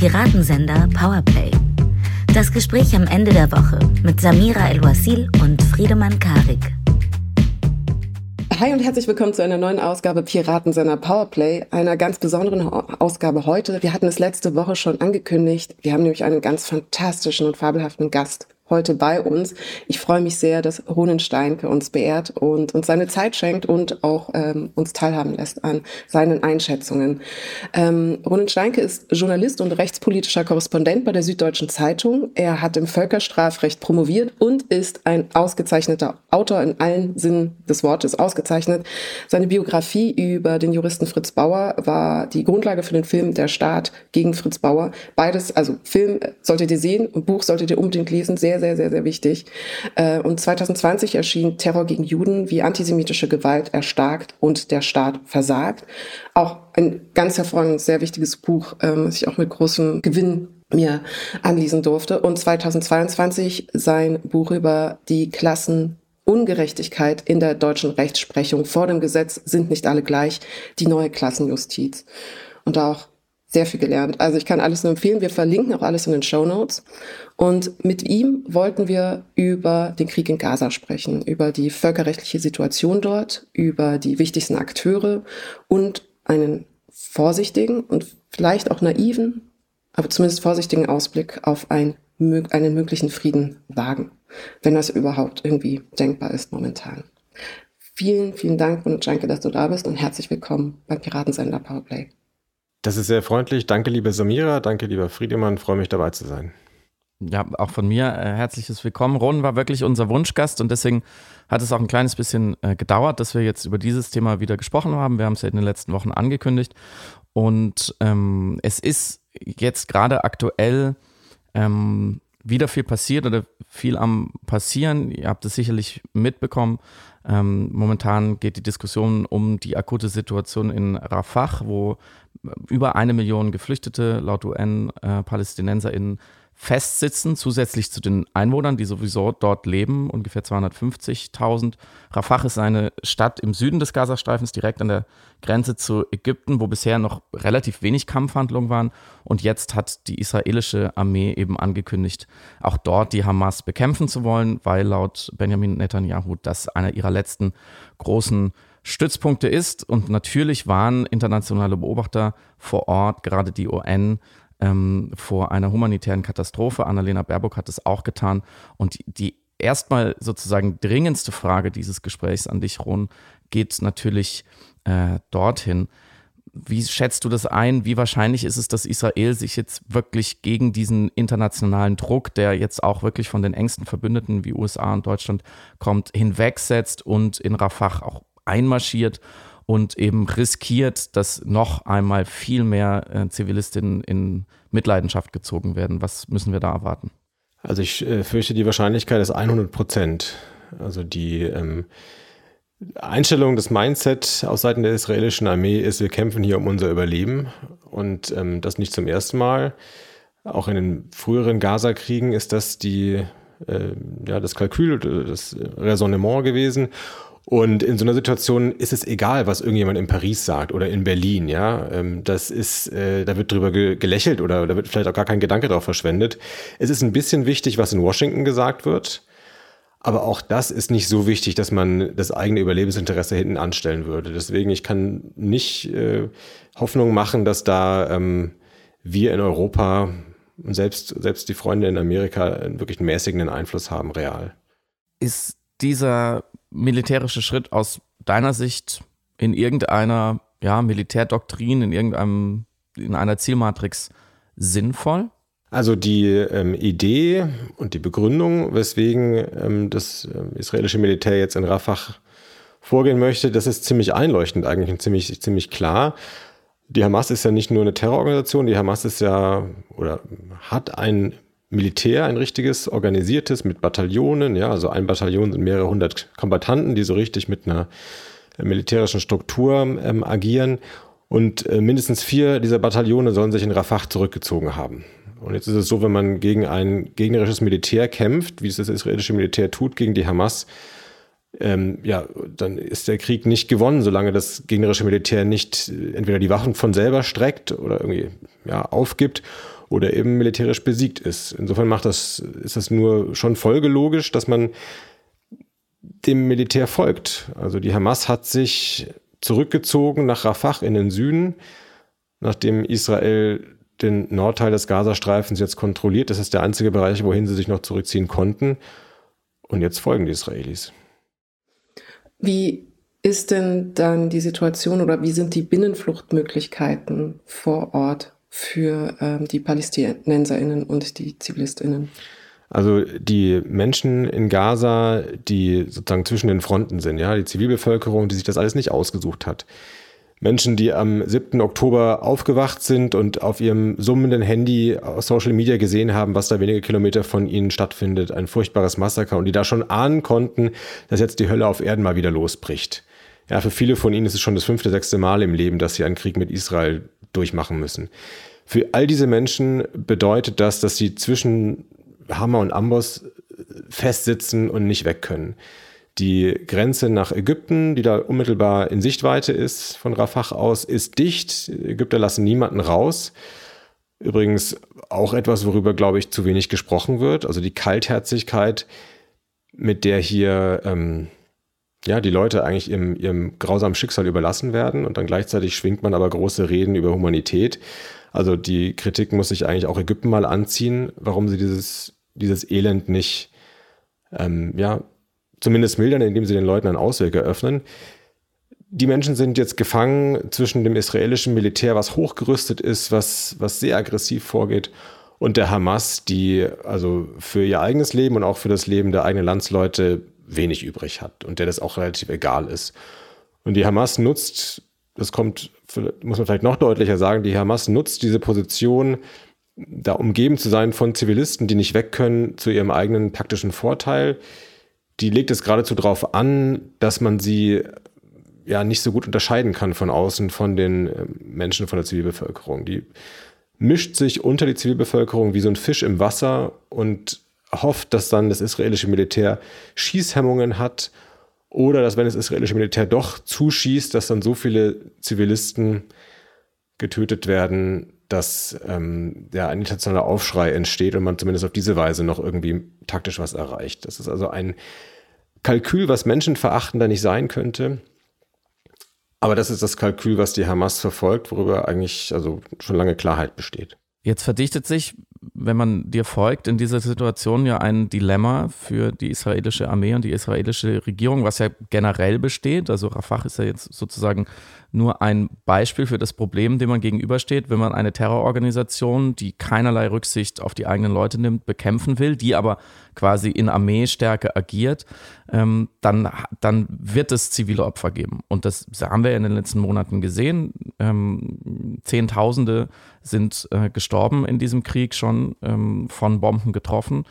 Piratensender Powerplay. Das Gespräch am Ende der Woche mit Samira El-Wasil und Friedemann Karik. Hi und herzlich willkommen zu einer neuen Ausgabe Piratensender Powerplay, einer ganz besonderen Ausgabe heute. Wir hatten es letzte Woche schon angekündigt. Wir haben nämlich einen ganz fantastischen und fabelhaften Gast heute bei uns. Ich freue mich sehr, dass Ronen Steinke uns beehrt und uns seine Zeit schenkt und auch ähm, uns teilhaben lässt an seinen Einschätzungen. Ähm, Ronen ist Journalist und rechtspolitischer Korrespondent bei der Süddeutschen Zeitung. Er hat im Völkerstrafrecht promoviert und ist ein ausgezeichneter Autor in allen Sinnen des Wortes ausgezeichnet. Seine Biografie über den Juristen Fritz Bauer war die Grundlage für den Film Der Staat gegen Fritz Bauer. Beides, also Film solltet ihr sehen und Buch solltet ihr unbedingt lesen. Sehr, sehr, sehr, sehr wichtig. Äh, und 2020 erschien Terror gegen Juden, wie antisemitische Gewalt erstarkt und der Staat versagt. Auch ein ganz hervorragendes, sehr wichtiges Buch, ähm, das ich auch mit großem Gewinn mir anlesen durfte. Und 2022 sein Buch über die Klassenungerechtigkeit in der deutschen Rechtsprechung. Vor dem Gesetz sind nicht alle gleich, die neue Klassenjustiz. Und auch sehr viel gelernt. Also ich kann alles nur empfehlen. Wir verlinken auch alles in den Show Notes. Und mit ihm wollten wir über den Krieg in Gaza sprechen, über die völkerrechtliche Situation dort, über die wichtigsten Akteure und einen vorsichtigen und vielleicht auch naiven, aber zumindest vorsichtigen Ausblick auf ein, einen möglichen Frieden wagen, wenn das überhaupt irgendwie denkbar ist momentan. Vielen, vielen Dank und danke, dass du da bist und herzlich willkommen beim Piratensender Powerplay. Das ist sehr freundlich. Danke, liebe Samira. Danke, lieber Friedemann. Freue mich dabei zu sein. Ja, auch von mir äh, herzliches Willkommen. Ron war wirklich unser Wunschgast und deswegen hat es auch ein kleines bisschen äh, gedauert, dass wir jetzt über dieses Thema wieder gesprochen haben. Wir haben es ja in den letzten Wochen angekündigt und ähm, es ist jetzt gerade aktuell ähm, wieder viel passiert oder viel am passieren. Ihr habt es sicherlich mitbekommen. Ähm, momentan geht die Diskussion um die akute Situation in Rafah, wo über eine Million Geflüchtete laut UN-PalästinenserInnen äh, festsitzen, zusätzlich zu den Einwohnern, die sowieso dort leben, ungefähr 250.000. Rafah ist eine Stadt im Süden des Gazastreifens, direkt an der Grenze zu Ägypten, wo bisher noch relativ wenig Kampfhandlungen waren. Und jetzt hat die israelische Armee eben angekündigt, auch dort die Hamas bekämpfen zu wollen, weil laut Benjamin Netanyahu das einer ihrer letzten großen Stützpunkte ist. Und natürlich waren internationale Beobachter vor Ort, gerade die UN, ähm, vor einer humanitären Katastrophe. Annalena Baerbock hat es auch getan. Und die erstmal sozusagen dringendste Frage dieses Gesprächs an dich, Ron, geht natürlich äh, dorthin. Wie schätzt du das ein? Wie wahrscheinlich ist es, dass Israel sich jetzt wirklich gegen diesen internationalen Druck, der jetzt auch wirklich von den engsten Verbündeten wie USA und Deutschland kommt, hinwegsetzt und in Rafah auch einmarschiert und eben riskiert, dass noch einmal viel mehr äh, Zivilistinnen in Mitleidenschaft gezogen werden. Was müssen wir da erwarten? Also ich äh, fürchte, die Wahrscheinlichkeit ist 100 Prozent. Also die ähm, Einstellung, das Mindset aus Seiten der israelischen Armee ist, wir kämpfen hier um unser Überleben und ähm, das nicht zum ersten Mal. Auch in den früheren Gaza-Kriegen ist das die, äh, ja, das Kalkül, das Raisonnement gewesen. Und in so einer Situation ist es egal, was irgendjemand in Paris sagt oder in Berlin, ja. Ähm, das ist, äh, da wird drüber gelächelt oder da wird vielleicht auch gar kein Gedanke drauf verschwendet. Es ist ein bisschen wichtig, was in Washington gesagt wird. Aber auch das ist nicht so wichtig, dass man das eigene Überlebensinteresse hinten anstellen würde. Deswegen, ich kann nicht äh, Hoffnung machen, dass da ähm, wir in Europa und selbst, selbst die Freunde in Amerika wirklich einen mäßigen Einfluss haben, real. Ist dieser militärische Schritt aus deiner Sicht in irgendeiner ja, Militärdoktrin, in irgendeinem, in einer Zielmatrix sinnvoll? Also die ähm, Idee und die Begründung, weswegen ähm, das äh, israelische Militär jetzt in Rafah vorgehen möchte, das ist ziemlich einleuchtend eigentlich und ziemlich, ziemlich klar. Die Hamas ist ja nicht nur eine Terrororganisation, die Hamas ist ja oder hat ein Militär, ein richtiges, organisiertes mit Bataillonen, ja, also ein Bataillon sind mehrere hundert Kombattanten, die so richtig mit einer militärischen Struktur ähm, agieren. Und äh, mindestens vier dieser Bataillone sollen sich in Rafah zurückgezogen haben. Und jetzt ist es so, wenn man gegen ein gegnerisches Militär kämpft, wie es das israelische Militär tut gegen die Hamas, ähm, ja, dann ist der Krieg nicht gewonnen, solange das gegnerische Militär nicht äh, entweder die Waffen von selber streckt oder irgendwie ja, aufgibt oder eben militärisch besiegt ist. Insofern macht das, ist das nur schon folgelogisch, dass man dem Militär folgt. Also die Hamas hat sich zurückgezogen nach Rafah in den Süden, nachdem Israel den Nordteil des Gazastreifens jetzt kontrolliert. Das ist der einzige Bereich, wohin sie sich noch zurückziehen konnten. Und jetzt folgen die Israelis. Wie ist denn dann die Situation oder wie sind die Binnenfluchtmöglichkeiten vor Ort für ähm, die PalästinenserInnen und die ZivilistInnen? Also die Menschen in Gaza, die sozusagen zwischen den Fronten sind, ja, die Zivilbevölkerung, die sich das alles nicht ausgesucht hat. Menschen, die am 7. Oktober aufgewacht sind und auf ihrem summenden Handy auf Social Media gesehen haben, was da wenige Kilometer von ihnen stattfindet, ein furchtbares Massaker und die da schon ahnen konnten, dass jetzt die Hölle auf Erden mal wieder losbricht. Ja, für viele von ihnen ist es schon das fünfte, sechste Mal im Leben, dass sie einen Krieg mit Israel durchmachen müssen. Für all diese Menschen bedeutet das, dass sie zwischen Hammer und Amboss festsitzen und nicht weg können. Die Grenze nach Ägypten, die da unmittelbar in Sichtweite ist von Rafah aus, ist dicht. Ägypter lassen niemanden raus. Übrigens auch etwas, worüber, glaube ich, zu wenig gesprochen wird. Also die Kaltherzigkeit, mit der hier ähm, ja, die Leute eigentlich ihrem, ihrem grausamen Schicksal überlassen werden. Und dann gleichzeitig schwingt man aber große Reden über Humanität. Also die Kritik muss sich eigentlich auch Ägypten mal anziehen, warum sie dieses, dieses Elend nicht ähm, ja, zumindest mildern, indem sie den Leuten einen Ausweg eröffnen. Die Menschen sind jetzt gefangen zwischen dem israelischen Militär, was hochgerüstet ist, was, was sehr aggressiv vorgeht, und der Hamas, die also für ihr eigenes Leben und auch für das Leben der eigenen Landsleute wenig übrig hat und der das auch relativ egal ist. Und die Hamas nutzt, das kommt, muss man vielleicht noch deutlicher sagen, die Hamas nutzt diese Position, da umgeben zu sein von Zivilisten, die nicht weg können, zu ihrem eigenen taktischen Vorteil die legt es geradezu darauf an, dass man sie ja nicht so gut unterscheiden kann von außen von den äh, Menschen von der Zivilbevölkerung. Die mischt sich unter die Zivilbevölkerung wie so ein Fisch im Wasser und hofft, dass dann das israelische Militär Schießhemmungen hat oder dass wenn das israelische Militär doch zuschießt, dass dann so viele Zivilisten getötet werden, dass ähm, ja, ein internationaler Aufschrei entsteht und man zumindest auf diese Weise noch irgendwie taktisch was erreicht. Das ist also ein Kalkül, was menschenverachtender nicht sein könnte. Aber das ist das Kalkül, was die Hamas verfolgt, worüber eigentlich also schon lange Klarheit besteht. Jetzt verdichtet sich, wenn man dir folgt, in dieser Situation ja ein Dilemma für die israelische Armee und die israelische Regierung, was ja generell besteht. Also Rafah ist ja jetzt sozusagen nur ein Beispiel für das Problem, dem man gegenübersteht, wenn man eine Terrororganisation, die keinerlei Rücksicht auf die eigenen Leute nimmt, bekämpfen will, die aber quasi in Armeestärke agiert, ähm, dann, dann wird es zivile Opfer geben. Und das haben wir in den letzten Monaten gesehen. Ähm, Zehntausende sind äh, gestorben in diesem Krieg schon ähm, von Bomben getroffen.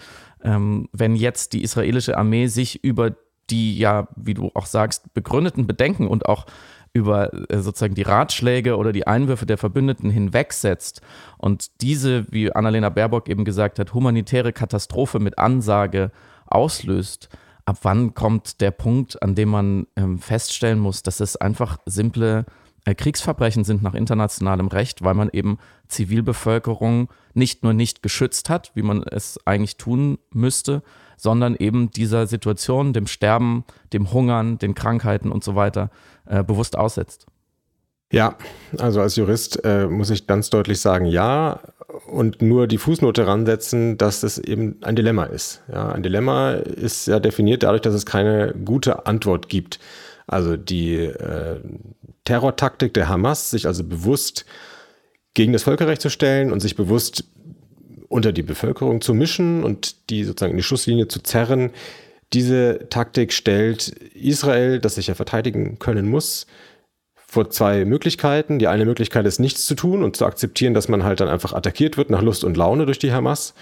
Ähm, wenn jetzt die israelische Armee sich über die ja, wie du auch sagst, begründeten Bedenken und auch über äh, sozusagen die Ratschläge oder die Einwürfe der Verbündeten hinwegsetzt und diese, wie Annalena Baerbock eben gesagt hat, humanitäre Katastrophe mit Ansage auslöst, ab wann kommt der Punkt, an dem man ähm, feststellen muss, dass es einfach simple Kriegsverbrechen sind nach internationalem Recht, weil man eben Zivilbevölkerung nicht nur nicht geschützt hat, wie man es eigentlich tun müsste, sondern eben dieser Situation, dem Sterben, dem Hungern, den Krankheiten und so weiter äh, bewusst aussetzt. Ja, also als Jurist äh, muss ich ganz deutlich sagen, ja, und nur die Fußnote ransetzen, dass es eben ein Dilemma ist. Ja, ein Dilemma ist ja definiert dadurch, dass es keine gute Antwort gibt. Also die äh, Terrortaktik der Hamas, sich also bewusst gegen das Völkerrecht zu stellen und sich bewusst unter die Bevölkerung zu mischen und die sozusagen in die Schusslinie zu zerren. Diese Taktik stellt Israel, das sich ja verteidigen können muss, vor zwei Möglichkeiten. Die eine Möglichkeit ist, nichts zu tun und zu akzeptieren, dass man halt dann einfach attackiert wird nach Lust und Laune durch die Hamas,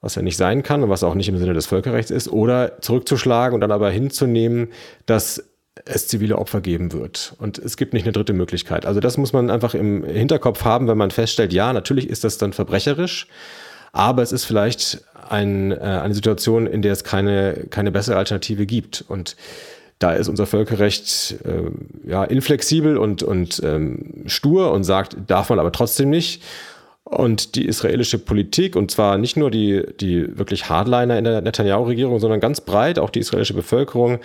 was ja nicht sein kann und was auch nicht im Sinne des Völkerrechts ist, oder zurückzuschlagen und dann aber hinzunehmen, dass es zivile Opfer geben wird. Und es gibt nicht eine dritte Möglichkeit. Also das muss man einfach im Hinterkopf haben, wenn man feststellt, ja, natürlich ist das dann verbrecherisch, aber es ist vielleicht ein, äh, eine Situation, in der es keine, keine bessere Alternative gibt. Und da ist unser Völkerrecht äh, ja, inflexibel und, und ähm, stur und sagt, darf man aber trotzdem nicht. Und die israelische Politik, und zwar nicht nur die, die wirklich Hardliner in der Netanyahu-Regierung, sondern ganz breit, auch die israelische Bevölkerung,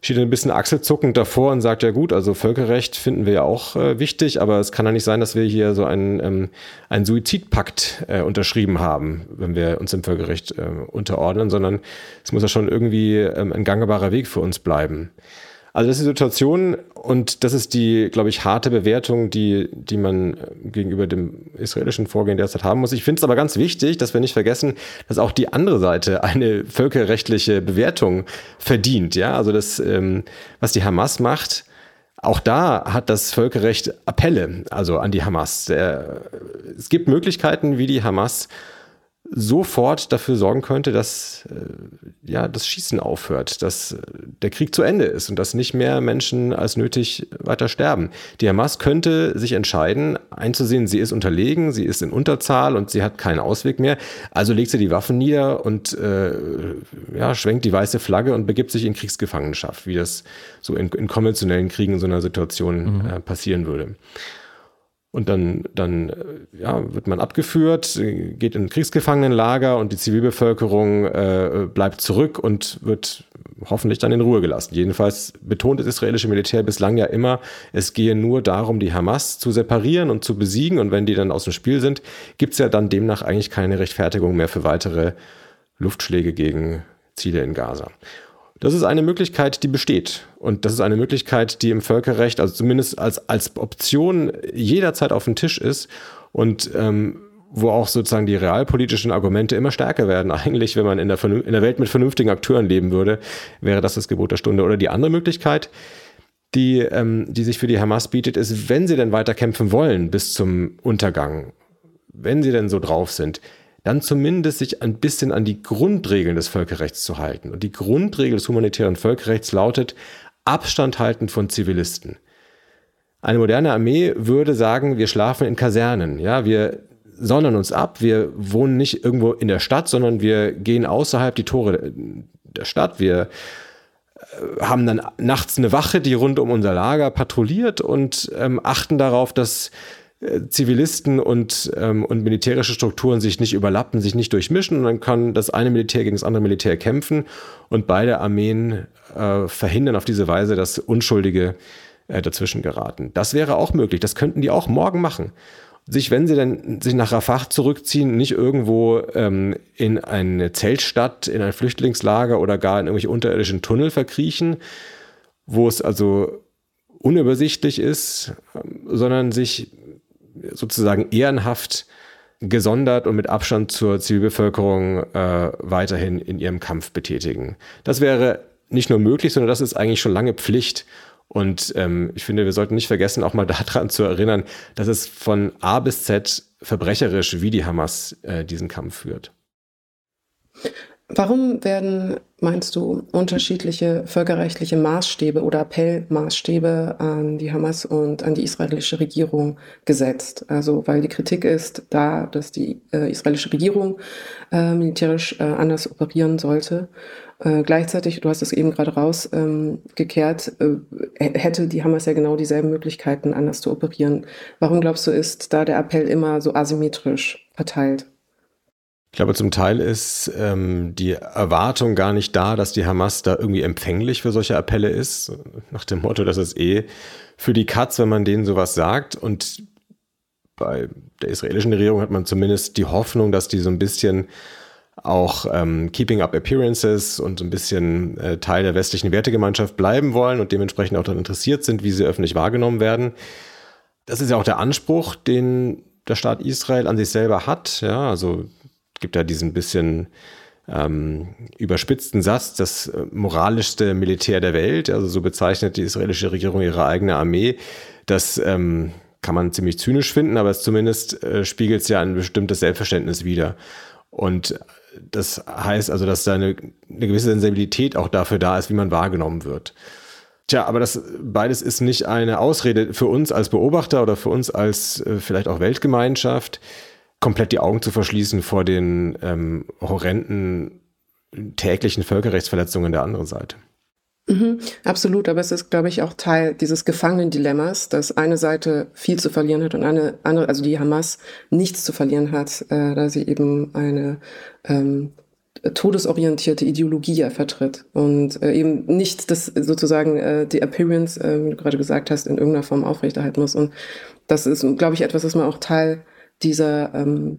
steht ein bisschen achselzuckend davor und sagt, ja gut, also Völkerrecht finden wir ja auch äh, wichtig, aber es kann ja nicht sein, dass wir hier so einen, ähm, einen Suizidpakt äh, unterschrieben haben, wenn wir uns dem Völkerrecht äh, unterordnen, sondern es muss ja schon irgendwie ähm, ein gangbarer Weg für uns bleiben. Also das ist die Situation und das ist die, glaube ich, harte Bewertung, die, die man gegenüber dem israelischen Vorgehen derzeit haben muss. Ich finde es aber ganz wichtig, dass wir nicht vergessen, dass auch die andere Seite eine völkerrechtliche Bewertung verdient. Ja, also das, ähm, was die Hamas macht, auch da hat das Völkerrecht Appelle, also an die Hamas. es gibt Möglichkeiten, wie die Hamas sofort dafür sorgen könnte, dass äh, ja, das Schießen aufhört, dass äh, der Krieg zu Ende ist und dass nicht mehr Menschen als nötig weiter sterben. Die Hamas könnte sich entscheiden, einzusehen, sie ist unterlegen, sie ist in Unterzahl und sie hat keinen Ausweg mehr. Also legt sie die Waffen nieder und äh, ja, schwenkt die weiße Flagge und begibt sich in Kriegsgefangenschaft, wie das so in, in konventionellen Kriegen in so einer Situation mhm. äh, passieren würde. Und dann, dann äh, ja, wird man abgeführt, geht in ein Kriegsgefangenenlager und die Zivilbevölkerung äh, bleibt zurück und wird hoffentlich dann in Ruhe gelassen. Jedenfalls betont das israelische Militär bislang ja immer, es gehe nur darum, die Hamas zu separieren und zu besiegen. Und wenn die dann aus dem Spiel sind, gibt es ja dann demnach eigentlich keine Rechtfertigung mehr für weitere Luftschläge gegen Ziele in Gaza. Das ist eine Möglichkeit, die besteht. Und das ist eine Möglichkeit, die im Völkerrecht, also zumindest als, als Option jederzeit auf dem Tisch ist und ähm, wo auch sozusagen die realpolitischen Argumente immer stärker werden. Eigentlich, wenn man in der, in der Welt mit vernünftigen Akteuren leben würde, wäre das das Gebot der Stunde. Oder die andere Möglichkeit, die, ähm, die sich für die Hamas bietet, ist, wenn sie denn weiter kämpfen wollen bis zum Untergang, wenn sie denn so drauf sind, dann zumindest sich ein bisschen an die Grundregeln des Völkerrechts zu halten. Und die Grundregel des humanitären Völkerrechts lautet Abstand halten von Zivilisten. Eine moderne Armee würde sagen, wir schlafen in Kasernen. Ja, wir sondern uns ab. Wir wohnen nicht irgendwo in der Stadt, sondern wir gehen außerhalb die Tore der Stadt. Wir äh, haben dann nachts eine Wache, die rund um unser Lager patrouilliert und ähm, achten darauf, dass Zivilisten und, ähm, und militärische Strukturen sich nicht überlappen, sich nicht durchmischen und dann kann das eine Militär gegen das andere Militär kämpfen und beide Armeen äh, verhindern auf diese Weise, dass Unschuldige äh, dazwischen geraten. Das wäre auch möglich, das könnten die auch morgen machen. Sich, wenn sie dann sich nach Rafah zurückziehen, nicht irgendwo ähm, in eine Zeltstadt, in ein Flüchtlingslager oder gar in irgendwelche unterirdischen Tunnel verkriechen, wo es also unübersichtlich ist, ähm, sondern sich sozusagen ehrenhaft gesondert und mit Abstand zur Zivilbevölkerung äh, weiterhin in ihrem Kampf betätigen. Das wäre nicht nur möglich, sondern das ist eigentlich schon lange Pflicht. Und ähm, ich finde, wir sollten nicht vergessen, auch mal daran zu erinnern, dass es von A bis Z verbrecherisch, wie die Hamas äh, diesen Kampf führt. Warum werden, meinst du, unterschiedliche völkerrechtliche Maßstäbe oder Appellmaßstäbe an die Hamas und an die israelische Regierung gesetzt? Also, weil die Kritik ist da, dass die äh, israelische Regierung äh, militärisch äh, anders operieren sollte. Äh, gleichzeitig, du hast es eben gerade rausgekehrt, ähm, hätte die Hamas ja genau dieselben Möglichkeiten, anders zu operieren. Warum glaubst du, ist da der Appell immer so asymmetrisch verteilt? Ich glaube, zum Teil ist ähm, die Erwartung gar nicht da, dass die Hamas da irgendwie empfänglich für solche Appelle ist. Nach dem Motto, das ist eh für die Katz, wenn man denen sowas sagt. Und bei der israelischen Regierung hat man zumindest die Hoffnung, dass die so ein bisschen auch ähm, Keeping Up Appearances und so ein bisschen äh, Teil der westlichen Wertegemeinschaft bleiben wollen und dementsprechend auch daran interessiert sind, wie sie öffentlich wahrgenommen werden. Das ist ja auch der Anspruch, den der Staat Israel an sich selber hat. Ja, also gibt ja diesen bisschen ähm, überspitzten Satz, das äh, moralischste Militär der Welt, also so bezeichnet die israelische Regierung ihre eigene Armee. Das ähm, kann man ziemlich zynisch finden, aber es zumindest äh, spiegelt es ja ein bestimmtes Selbstverständnis wider. Und das heißt also, dass da eine, eine gewisse Sensibilität auch dafür da ist, wie man wahrgenommen wird. Tja, aber das beides ist nicht eine Ausrede für uns als Beobachter oder für uns als äh, vielleicht auch Weltgemeinschaft, komplett die Augen zu verschließen vor den ähm, horrenden täglichen Völkerrechtsverletzungen der anderen Seite. Mhm, absolut, aber es ist, glaube ich, auch Teil dieses Gefangenen-Dilemmas, dass eine Seite viel zu verlieren hat und eine andere, also die Hamas, nichts zu verlieren hat, äh, da sie eben eine ähm, todesorientierte Ideologie ja vertritt und äh, eben nicht das sozusagen äh, die Appearance, äh, wie du gerade gesagt hast, in irgendeiner Form aufrechterhalten muss. Und das ist, glaube ich, etwas, was man auch Teil dieser ähm,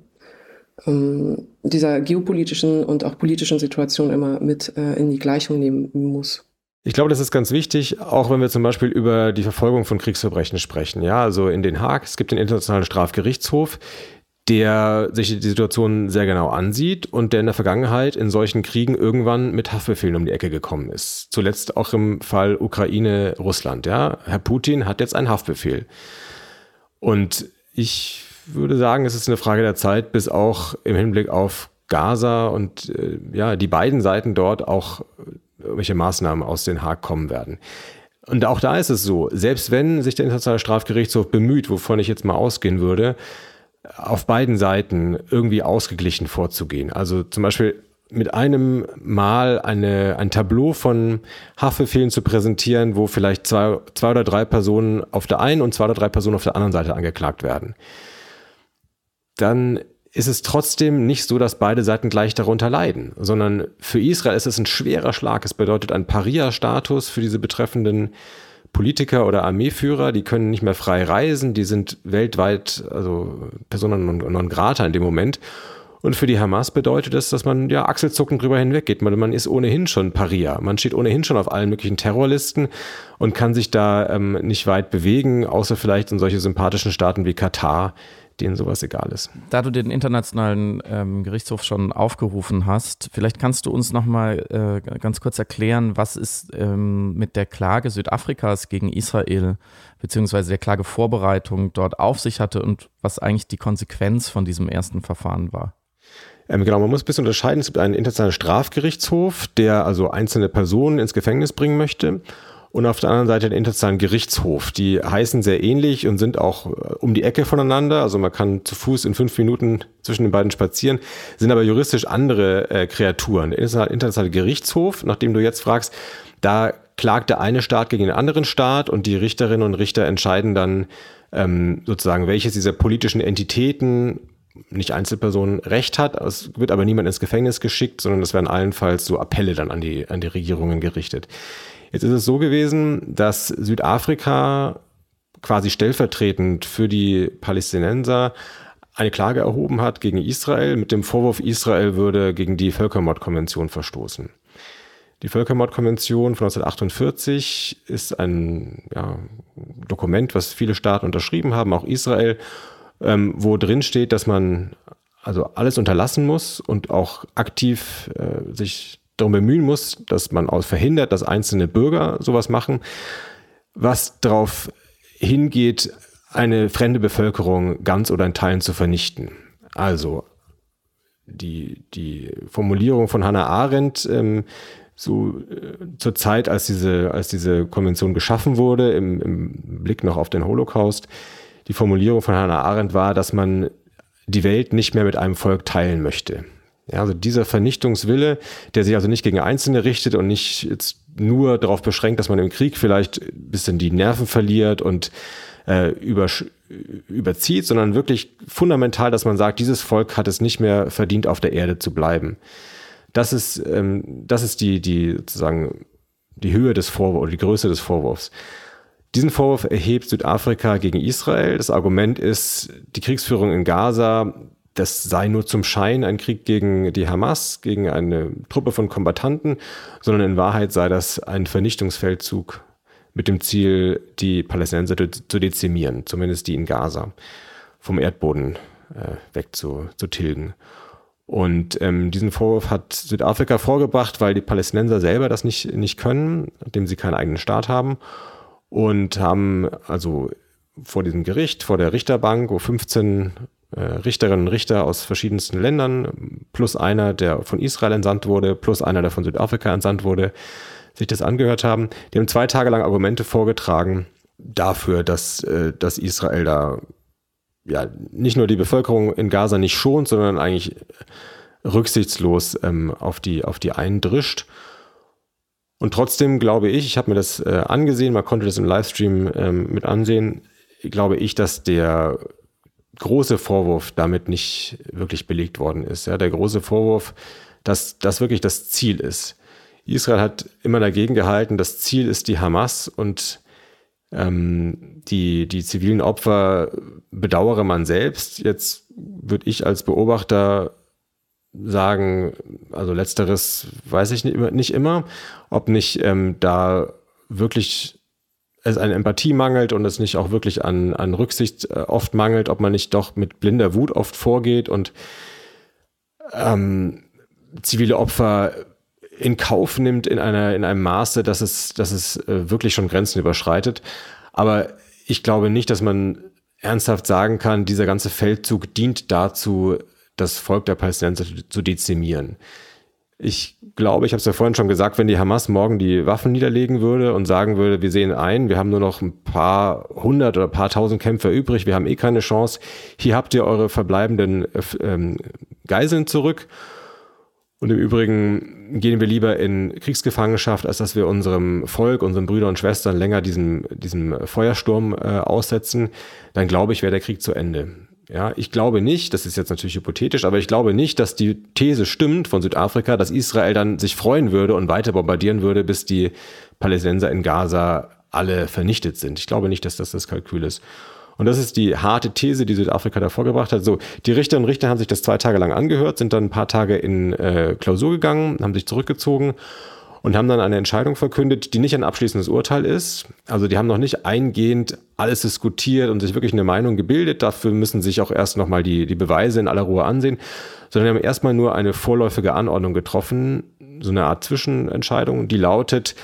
ähm, dieser geopolitischen und auch politischen Situation immer mit äh, in die Gleichung nehmen muss. Ich glaube, das ist ganz wichtig, auch wenn wir zum Beispiel über die Verfolgung von Kriegsverbrechen sprechen. Ja, also in Den Haag, es gibt den Internationalen Strafgerichtshof, der sich die Situation sehr genau ansieht und der in der Vergangenheit in solchen Kriegen irgendwann mit Haftbefehlen um die Ecke gekommen ist. Zuletzt auch im Fall Ukraine-Russland. Ja, Herr Putin hat jetzt einen Haftbefehl. Und ich würde sagen, es ist eine Frage der Zeit, bis auch im Hinblick auf Gaza und äh, ja, die beiden Seiten dort auch welche Maßnahmen aus Den Haag kommen werden. Und auch da ist es so, selbst wenn sich der Internationale Strafgerichtshof bemüht, wovon ich jetzt mal ausgehen würde, auf beiden Seiten irgendwie ausgeglichen vorzugehen. Also zum Beispiel mit einem Mal eine, ein Tableau von Haftbefehlen zu präsentieren, wo vielleicht zwei, zwei oder drei Personen auf der einen und zwei oder drei Personen auf der anderen Seite angeklagt werden. Dann ist es trotzdem nicht so, dass beide Seiten gleich darunter leiden, sondern für Israel ist es ein schwerer Schlag. Es bedeutet ein Paria-Status für diese betreffenden Politiker oder Armeeführer, die können nicht mehr frei reisen, die sind weltweit, also Personen non, grata in dem Moment. Und für die Hamas bedeutet das, dass man ja achselzuckend drüber hinweggeht. Man, man ist ohnehin schon Paria. Man steht ohnehin schon auf allen möglichen Terrorlisten und kann sich da ähm, nicht weit bewegen, außer vielleicht in solche sympathischen Staaten wie Katar, denen sowas egal ist. Da du den internationalen ähm, Gerichtshof schon aufgerufen hast, vielleicht kannst du uns noch mal äh, ganz kurz erklären, was ist ähm, mit der Klage Südafrikas gegen Israel beziehungsweise der Klagevorbereitung dort auf sich hatte und was eigentlich die Konsequenz von diesem ersten Verfahren war. Ähm, genau, man muss ein bisschen unterscheiden. Es gibt einen internationalen Strafgerichtshof, der also einzelne Personen ins Gefängnis bringen möchte und auf der anderen Seite den Internationalen Gerichtshof. Die heißen sehr ähnlich und sind auch äh, um die Ecke voneinander. Also man kann zu Fuß in fünf Minuten zwischen den beiden spazieren, sind aber juristisch andere äh, Kreaturen. Der Internationale Gerichtshof, nachdem du jetzt fragst, da klagt der eine Staat gegen den anderen Staat und die Richterinnen und Richter entscheiden dann ähm, sozusagen, welches dieser politischen Entitäten nicht Einzelpersonen Recht hat. Es wird aber niemand ins Gefängnis geschickt, sondern es werden allenfalls so Appelle dann an die, an die Regierungen gerichtet. Jetzt ist es so gewesen, dass Südafrika quasi stellvertretend für die Palästinenser eine Klage erhoben hat gegen Israel mit dem Vorwurf, Israel würde gegen die Völkermordkonvention verstoßen. Die Völkermordkonvention von 1948 ist ein ja, Dokument, was viele Staaten unterschrieben haben, auch Israel, ähm, wo drin steht, dass man also alles unterlassen muss und auch aktiv äh, sich darum bemühen muss, dass man auch verhindert, dass einzelne Bürger sowas machen, was darauf hingeht, eine fremde Bevölkerung ganz oder in Teilen zu vernichten. Also die, die Formulierung von Hannah Arendt, ähm, so äh, zur Zeit, als diese, als diese Konvention geschaffen wurde, im, im Blick noch auf den Holocaust, die Formulierung von Hannah Arendt war, dass man die Welt nicht mehr mit einem Volk teilen möchte. Ja, also dieser Vernichtungswille, der sich also nicht gegen Einzelne richtet und nicht jetzt nur darauf beschränkt, dass man im Krieg vielleicht ein bisschen die Nerven verliert und äh, über, überzieht, sondern wirklich fundamental, dass man sagt, dieses Volk hat es nicht mehr verdient, auf der Erde zu bleiben. Das ist, ähm, das ist die, die sozusagen die Höhe des Vorwurfs oder die Größe des Vorwurfs. Diesen Vorwurf erhebt Südafrika gegen Israel. Das Argument ist, die Kriegsführung in Gaza das sei nur zum Schein ein Krieg gegen die Hamas, gegen eine Truppe von Kombattanten, sondern in Wahrheit sei das ein Vernichtungsfeldzug mit dem Ziel, die Palästinenser zu dezimieren, zumindest die in Gaza, vom Erdboden äh, wegzutilgen. Und ähm, diesen Vorwurf hat Südafrika vorgebracht, weil die Palästinenser selber das nicht, nicht können, indem sie keinen eigenen Staat haben. Und haben also vor diesem Gericht, vor der Richterbank, wo 15 äh, Richterinnen und Richter aus verschiedensten Ländern, plus einer, der von Israel entsandt wurde, plus einer, der von Südafrika entsandt wurde, sich das angehört haben. Die haben zwei Tage lang Argumente vorgetragen dafür, dass, äh, dass Israel da ja nicht nur die Bevölkerung in Gaza nicht schont, sondern eigentlich rücksichtslos ähm, auf, die, auf die eindrischt. Und trotzdem glaube ich, ich habe mir das äh, angesehen, man konnte das im Livestream ähm, mit ansehen, glaube ich, dass der große Vorwurf damit nicht wirklich belegt worden ist. Ja, der große Vorwurf, dass das wirklich das Ziel ist. Israel hat immer dagegen gehalten, das Ziel ist die Hamas und ähm, die, die zivilen Opfer bedauere man selbst. Jetzt würde ich als Beobachter sagen, also letzteres weiß ich nicht immer, ob nicht ähm, da wirklich es an Empathie mangelt und es nicht auch wirklich an, an Rücksicht äh, oft mangelt, ob man nicht doch mit blinder Wut oft vorgeht und ähm, zivile Opfer in Kauf nimmt in einer in einem Maße, dass es dass es äh, wirklich schon Grenzen überschreitet. Aber ich glaube nicht, dass man ernsthaft sagen kann, dieser ganze Feldzug dient dazu, das Volk der Palästinenser zu dezimieren. Ich glaube, ich habe es ja vorhin schon gesagt, wenn die Hamas morgen die Waffen niederlegen würde und sagen würde, wir sehen ein, wir haben nur noch ein paar hundert oder paar tausend Kämpfer übrig, wir haben eh keine Chance, hier habt ihr eure verbleibenden äh, ähm, Geiseln zurück. Und im Übrigen gehen wir lieber in Kriegsgefangenschaft, als dass wir unserem Volk, unseren Brüdern und Schwestern länger diesem, diesem Feuersturm äh, aussetzen. Dann glaube ich, wäre der Krieg zu Ende. Ja, ich glaube nicht, das ist jetzt natürlich hypothetisch, aber ich glaube nicht, dass die These stimmt von Südafrika, dass Israel dann sich freuen würde und weiter bombardieren würde, bis die Palästinenser in Gaza alle vernichtet sind. Ich glaube nicht, dass das das Kalkül ist. Und das ist die harte These, die Südafrika da vorgebracht hat. So, die Richterinnen und Richter haben sich das zwei Tage lang angehört, sind dann ein paar Tage in äh, Klausur gegangen, haben sich zurückgezogen und haben dann eine Entscheidung verkündet, die nicht ein abschließendes Urteil ist. Also die haben noch nicht eingehend alles diskutiert und sich wirklich eine Meinung gebildet. Dafür müssen sich auch erst nochmal die, die Beweise in aller Ruhe ansehen, sondern haben erstmal nur eine vorläufige Anordnung getroffen, so eine Art Zwischenentscheidung, die lautet,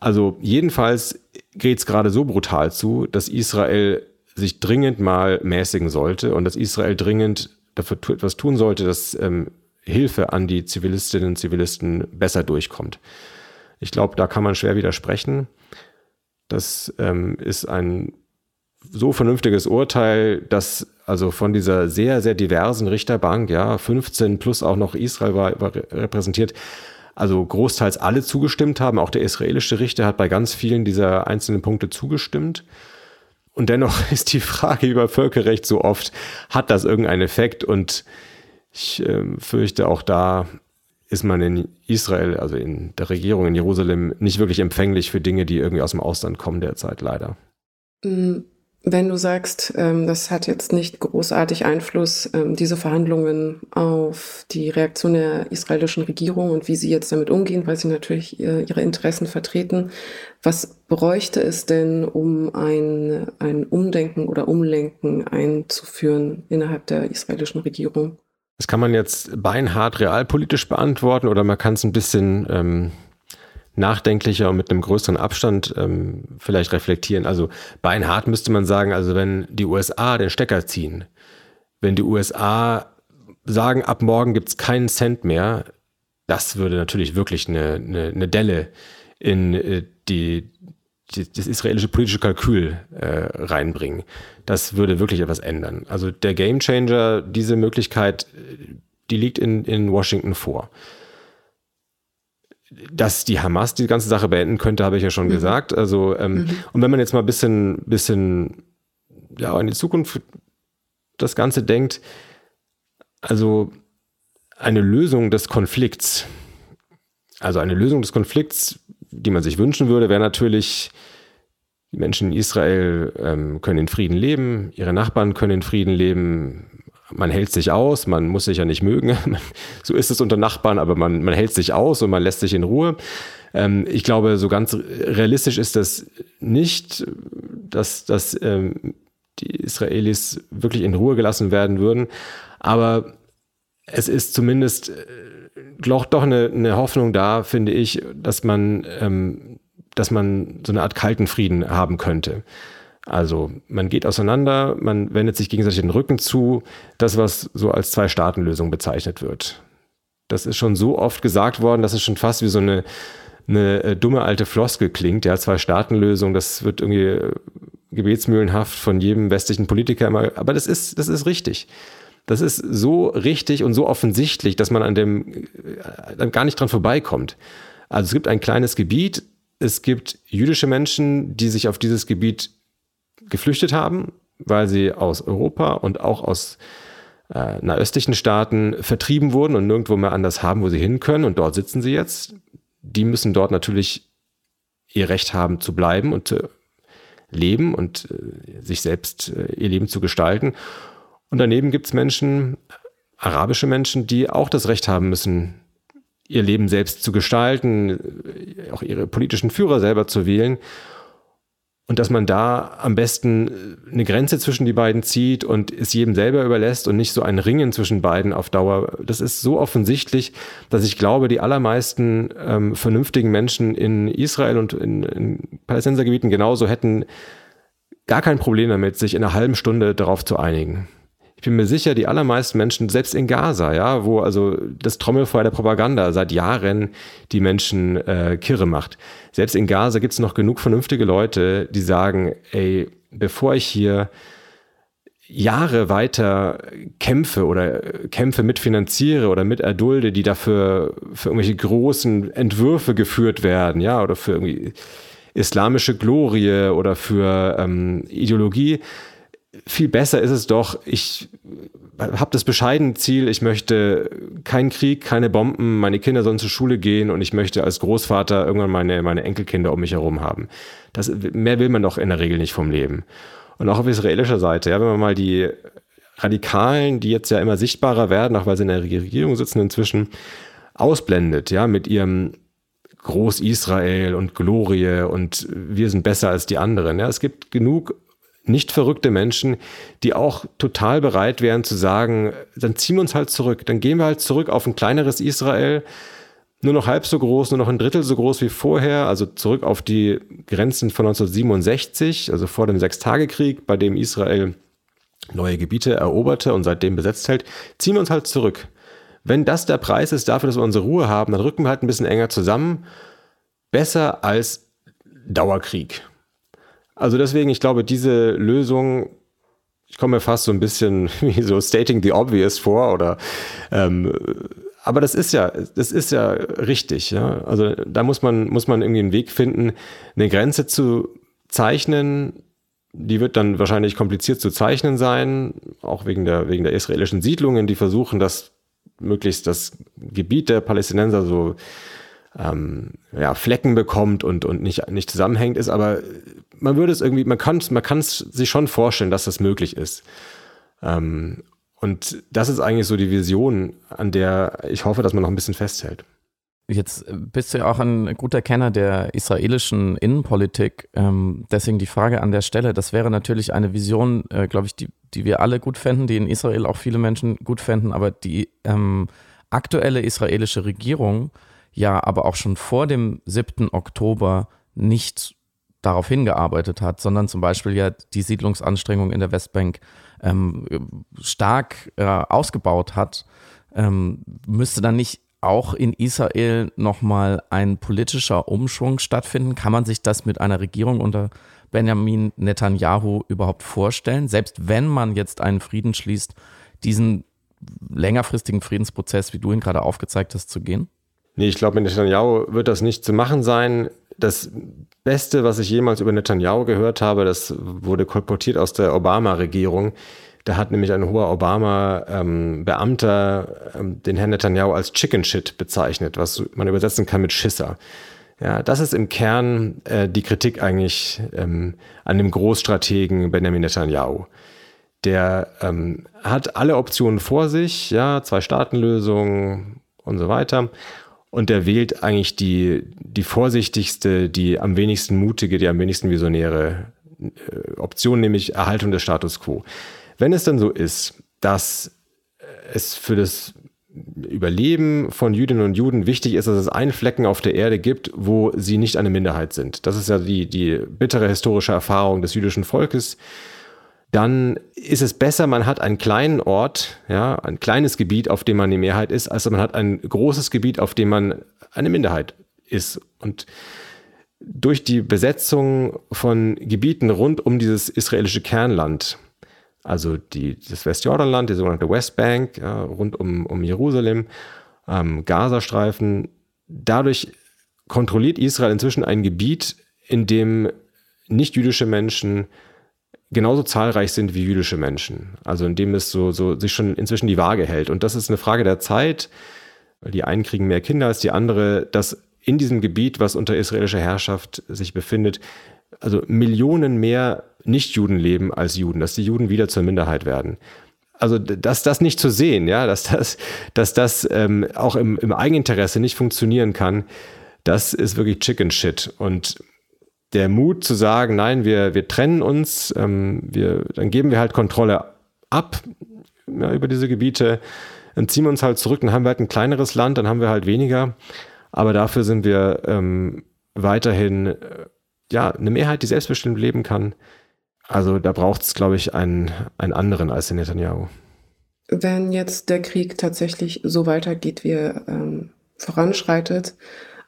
also jedenfalls geht es gerade so brutal zu, dass Israel sich dringend mal mäßigen sollte und dass Israel dringend dafür etwas tun sollte, dass ähm, Hilfe an die Zivilistinnen und Zivilisten besser durchkommt. Ich glaube, da kann man schwer widersprechen. Das ähm, ist ein so vernünftiges Urteil, dass also von dieser sehr, sehr diversen Richterbank, ja, 15 plus auch noch Israel war, war repräsentiert, also großteils alle zugestimmt haben. Auch der israelische Richter hat bei ganz vielen dieser einzelnen Punkte zugestimmt. Und dennoch ist die Frage über Völkerrecht so oft, hat das irgendeinen Effekt? Und ich äh, fürchte, auch da ist man in Israel, also in der Regierung in Jerusalem, nicht wirklich empfänglich für Dinge, die irgendwie aus dem Ausland kommen derzeit leider. Mm, wenn du sagst, ähm, das hat jetzt nicht großartig Einfluss, ähm, diese Verhandlungen auf die Reaktion der israelischen Regierung und wie sie jetzt damit umgehen, weil sie natürlich ihre Interessen vertreten. Was bräuchte es denn, um ein, ein Umdenken oder Umlenken einzuführen innerhalb der israelischen Regierung? Das kann man jetzt beinhart realpolitisch beantworten oder man kann es ein bisschen ähm, nachdenklicher und mit einem größeren Abstand ähm, vielleicht reflektieren. Also beinhart müsste man sagen, also wenn die USA den Stecker ziehen, wenn die USA sagen, ab morgen gibt es keinen Cent mehr, das würde natürlich wirklich eine, eine, eine Delle in äh, die, das israelische politische Kalkül äh, reinbringen. Das würde wirklich etwas ändern. Also der Gamechanger, diese Möglichkeit, die liegt in, in Washington vor. Dass die Hamas die ganze Sache beenden könnte, habe ich ja schon mhm. gesagt. Also, ähm, mhm. und wenn man jetzt mal ein bisschen, bisschen ja, in die Zukunft das Ganze denkt, also eine Lösung des Konflikts, also eine Lösung des Konflikts die man sich wünschen würde, wäre natürlich, die Menschen in Israel ähm, können in Frieden leben, ihre Nachbarn können in Frieden leben, man hält sich aus, man muss sich ja nicht mögen, so ist es unter Nachbarn, aber man, man hält sich aus und man lässt sich in Ruhe. Ähm, ich glaube, so ganz realistisch ist das nicht, dass, dass ähm, die Israelis wirklich in Ruhe gelassen werden würden, aber es ist zumindest äh, doch, doch eine, eine Hoffnung da, finde ich, dass man, ähm, dass man so eine Art kalten Frieden haben könnte. Also man geht auseinander, man wendet sich gegenseitig den Rücken zu, das, was so als Zwei-Staaten-Lösung bezeichnet wird. Das ist schon so oft gesagt worden, dass es schon fast wie so eine, eine äh, dumme alte Floskel klingt, ja, Zwei-Staaten-Lösung, das wird irgendwie äh, gebetsmühlenhaft von jedem westlichen Politiker immer, aber das ist, das ist richtig. Das ist so richtig und so offensichtlich, dass man an dem äh, gar nicht dran vorbeikommt. Also es gibt ein kleines Gebiet, es gibt jüdische Menschen, die sich auf dieses Gebiet geflüchtet haben, weil sie aus Europa und auch aus äh, nahöstlichen Staaten vertrieben wurden und nirgendwo mehr anders haben, wo sie hin können. Und dort sitzen sie jetzt. Die müssen dort natürlich ihr Recht haben zu bleiben und zu leben und äh, sich selbst äh, ihr Leben zu gestalten. Und daneben gibt es Menschen, arabische Menschen, die auch das Recht haben müssen, ihr Leben selbst zu gestalten, äh, auch ihre politischen Führer selber zu wählen. Und dass man da am besten äh, eine Grenze zwischen die beiden zieht und es jedem selber überlässt und nicht so ein Ringen zwischen beiden auf Dauer. Das ist so offensichtlich, dass ich glaube, die allermeisten ähm, vernünftigen Menschen in Israel und in, in Palästinensergebieten genauso hätten gar kein Problem damit, sich in einer halben Stunde darauf zu einigen ich bin mir sicher, die allermeisten Menschen, selbst in Gaza, ja, wo also das Trommelfeuer der Propaganda seit Jahren die Menschen äh, kirre macht, selbst in Gaza gibt es noch genug vernünftige Leute, die sagen, ey, bevor ich hier Jahre weiter kämpfe oder Kämpfe mitfinanziere oder mit erdulde, die dafür für irgendwelche großen Entwürfe geführt werden, ja, oder für irgendwie islamische Glorie oder für ähm, Ideologie, viel besser ist es doch, ich habe das bescheidene Ziel, ich möchte keinen Krieg, keine Bomben, meine Kinder sollen zur Schule gehen und ich möchte als Großvater irgendwann meine, meine Enkelkinder um mich herum haben. Das, mehr will man doch in der Regel nicht vom Leben. Und auch auf israelischer Seite, ja, wenn man mal die Radikalen, die jetzt ja immer sichtbarer werden, auch weil sie in der Regierung sitzen inzwischen, ausblendet, ja, mit ihrem Groß-Israel und Glorie und wir sind besser als die anderen. Ja, es gibt genug nicht verrückte Menschen, die auch total bereit wären zu sagen, dann ziehen wir uns halt zurück, dann gehen wir halt zurück auf ein kleineres Israel, nur noch halb so groß, nur noch ein Drittel so groß wie vorher, also zurück auf die Grenzen von 1967, also vor dem Sechstagekrieg, bei dem Israel neue Gebiete eroberte und seitdem besetzt hält, ziehen wir uns halt zurück. Wenn das der Preis ist dafür, dass wir unsere Ruhe haben, dann rücken wir halt ein bisschen enger zusammen. Besser als Dauerkrieg. Also deswegen, ich glaube, diese Lösung, ich komme mir fast so ein bisschen wie so stating the obvious vor oder ähm, aber das ist ja, das ist ja richtig, ja. Also da muss man, muss man irgendwie einen Weg finden, eine Grenze zu zeichnen. Die wird dann wahrscheinlich kompliziert zu zeichnen sein, auch wegen der, wegen der israelischen Siedlungen, die versuchen, das möglichst das Gebiet der Palästinenser so ähm, ja, Flecken bekommt und, und nicht, nicht zusammenhängt ist, aber man würde es irgendwie, man kann man es sich schon vorstellen, dass das möglich ist. Ähm, und das ist eigentlich so die Vision, an der ich hoffe, dass man noch ein bisschen festhält. Jetzt bist du ja auch ein guter Kenner der israelischen Innenpolitik. Ähm, deswegen die Frage an der Stelle, das wäre natürlich eine Vision, äh, glaube ich, die, die wir alle gut fänden, die in Israel auch viele Menschen gut fänden, aber die ähm, aktuelle israelische Regierung ja aber auch schon vor dem 7. Oktober nicht darauf hingearbeitet hat, sondern zum Beispiel ja die Siedlungsanstrengung in der Westbank ähm, stark äh, ausgebaut hat, ähm, müsste dann nicht auch in Israel nochmal ein politischer Umschwung stattfinden? Kann man sich das mit einer Regierung unter Benjamin Netanyahu überhaupt vorstellen? Selbst wenn man jetzt einen Frieden schließt, diesen längerfristigen Friedensprozess, wie du ihn gerade aufgezeigt hast, zu gehen? Nee, ich glaube, mit Netanyahu wird das nicht zu machen sein. Das Beste, was ich jemals über Netanyahu gehört habe, das wurde kolportiert aus der Obama-Regierung. Da hat nämlich ein hoher Obama-Beamter ähm, ähm, den Herrn Netanyahu als Chicken Shit bezeichnet, was man übersetzen kann mit Schisser. Ja, das ist im Kern äh, die Kritik eigentlich ähm, an dem Großstrategen Benjamin Netanyahu. Der ähm, hat alle Optionen vor sich, ja, Zwei-Staaten-Lösung und so weiter. Und der wählt eigentlich die, die vorsichtigste, die am wenigsten mutige, die am wenigsten visionäre äh, Option, nämlich Erhaltung des Status quo. Wenn es dann so ist, dass es für das Überleben von Jüdinnen und Juden wichtig ist, dass es einen Flecken auf der Erde gibt, wo sie nicht eine Minderheit sind. Das ist ja die, die bittere historische Erfahrung des jüdischen Volkes dann ist es besser, man hat einen kleinen Ort, ja, ein kleines Gebiet, auf dem man die Mehrheit ist, als man hat ein großes Gebiet, auf dem man eine Minderheit ist. Und durch die Besetzung von Gebieten rund um dieses israelische Kernland, also die, das Westjordanland, die sogenannte Westbank, ja, rund um, um Jerusalem, ähm, Gazastreifen, dadurch kontrolliert Israel inzwischen ein Gebiet, in dem nicht-jüdische Menschen genauso zahlreich sind wie jüdische Menschen. Also in dem es so, so sich schon inzwischen die Waage hält. Und das ist eine Frage der Zeit, die einen kriegen mehr Kinder als die andere, dass in diesem Gebiet, was unter israelischer Herrschaft sich befindet, also Millionen mehr Nichtjuden leben als Juden, dass die Juden wieder zur Minderheit werden. Also dass das nicht zu sehen, ja, dass das, dass das ähm, auch im, im Eigeninteresse nicht funktionieren kann, das ist wirklich Chicken Shit. Und der Mut zu sagen, nein, wir, wir trennen uns, ähm, wir, dann geben wir halt Kontrolle ab ja, über diese Gebiete, dann ziehen wir uns halt zurück, dann haben wir halt ein kleineres Land, dann haben wir halt weniger. Aber dafür sind wir ähm, weiterhin äh, ja, eine Mehrheit, die selbstbestimmt leben kann. Also da braucht es, glaube ich, einen, einen anderen als den Netanyahu. Wenn jetzt der Krieg tatsächlich so weitergeht, wie er ähm, voranschreitet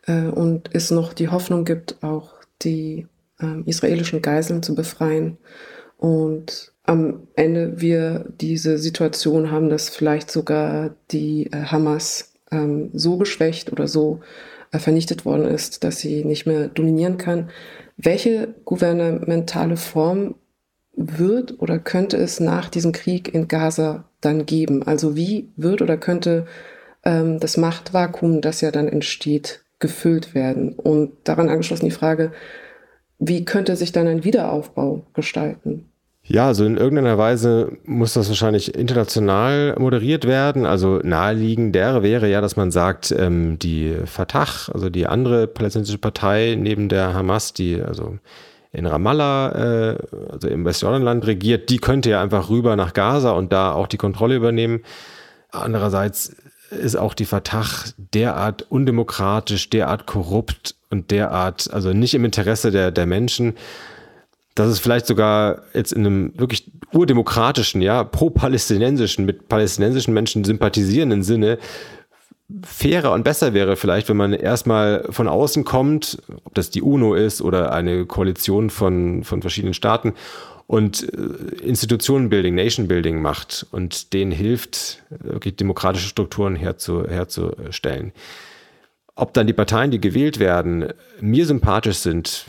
äh, und es noch die Hoffnung gibt, auch die äh, israelischen Geiseln zu befreien und am Ende wir diese Situation haben, dass vielleicht sogar die äh, Hamas ähm, so geschwächt oder so äh, vernichtet worden ist, dass sie nicht mehr dominieren kann. Welche gouvernementale Form wird oder könnte es nach diesem Krieg in Gaza dann geben? Also wie wird oder könnte ähm, das Machtvakuum, das ja dann entsteht, gefüllt werden? Und daran angeschlossen die Frage, wie könnte sich dann ein Wiederaufbau gestalten? Ja, also in irgendeiner Weise muss das wahrscheinlich international moderiert werden. Also naheliegender wäre ja, dass man sagt, ähm, die Fatah, also die andere palästinensische Partei neben der Hamas, die also in Ramallah, äh, also im Westjordanland regiert, die könnte ja einfach rüber nach Gaza und da auch die Kontrolle übernehmen. Andererseits ist auch die Fatah derart undemokratisch, derart korrupt und derart, also nicht im Interesse der, der Menschen, dass es vielleicht sogar jetzt in einem wirklich urdemokratischen, ja, pro-palästinensischen, mit palästinensischen Menschen sympathisierenden Sinne fairer und besser wäre vielleicht, wenn man erstmal von außen kommt, ob das die UNO ist oder eine Koalition von, von verschiedenen Staaten und äh, Institutionenbuilding, Nation-Building macht und denen hilft, wirklich demokratische Strukturen herzu, herzustellen. Ob dann die Parteien, die gewählt werden, mir sympathisch sind,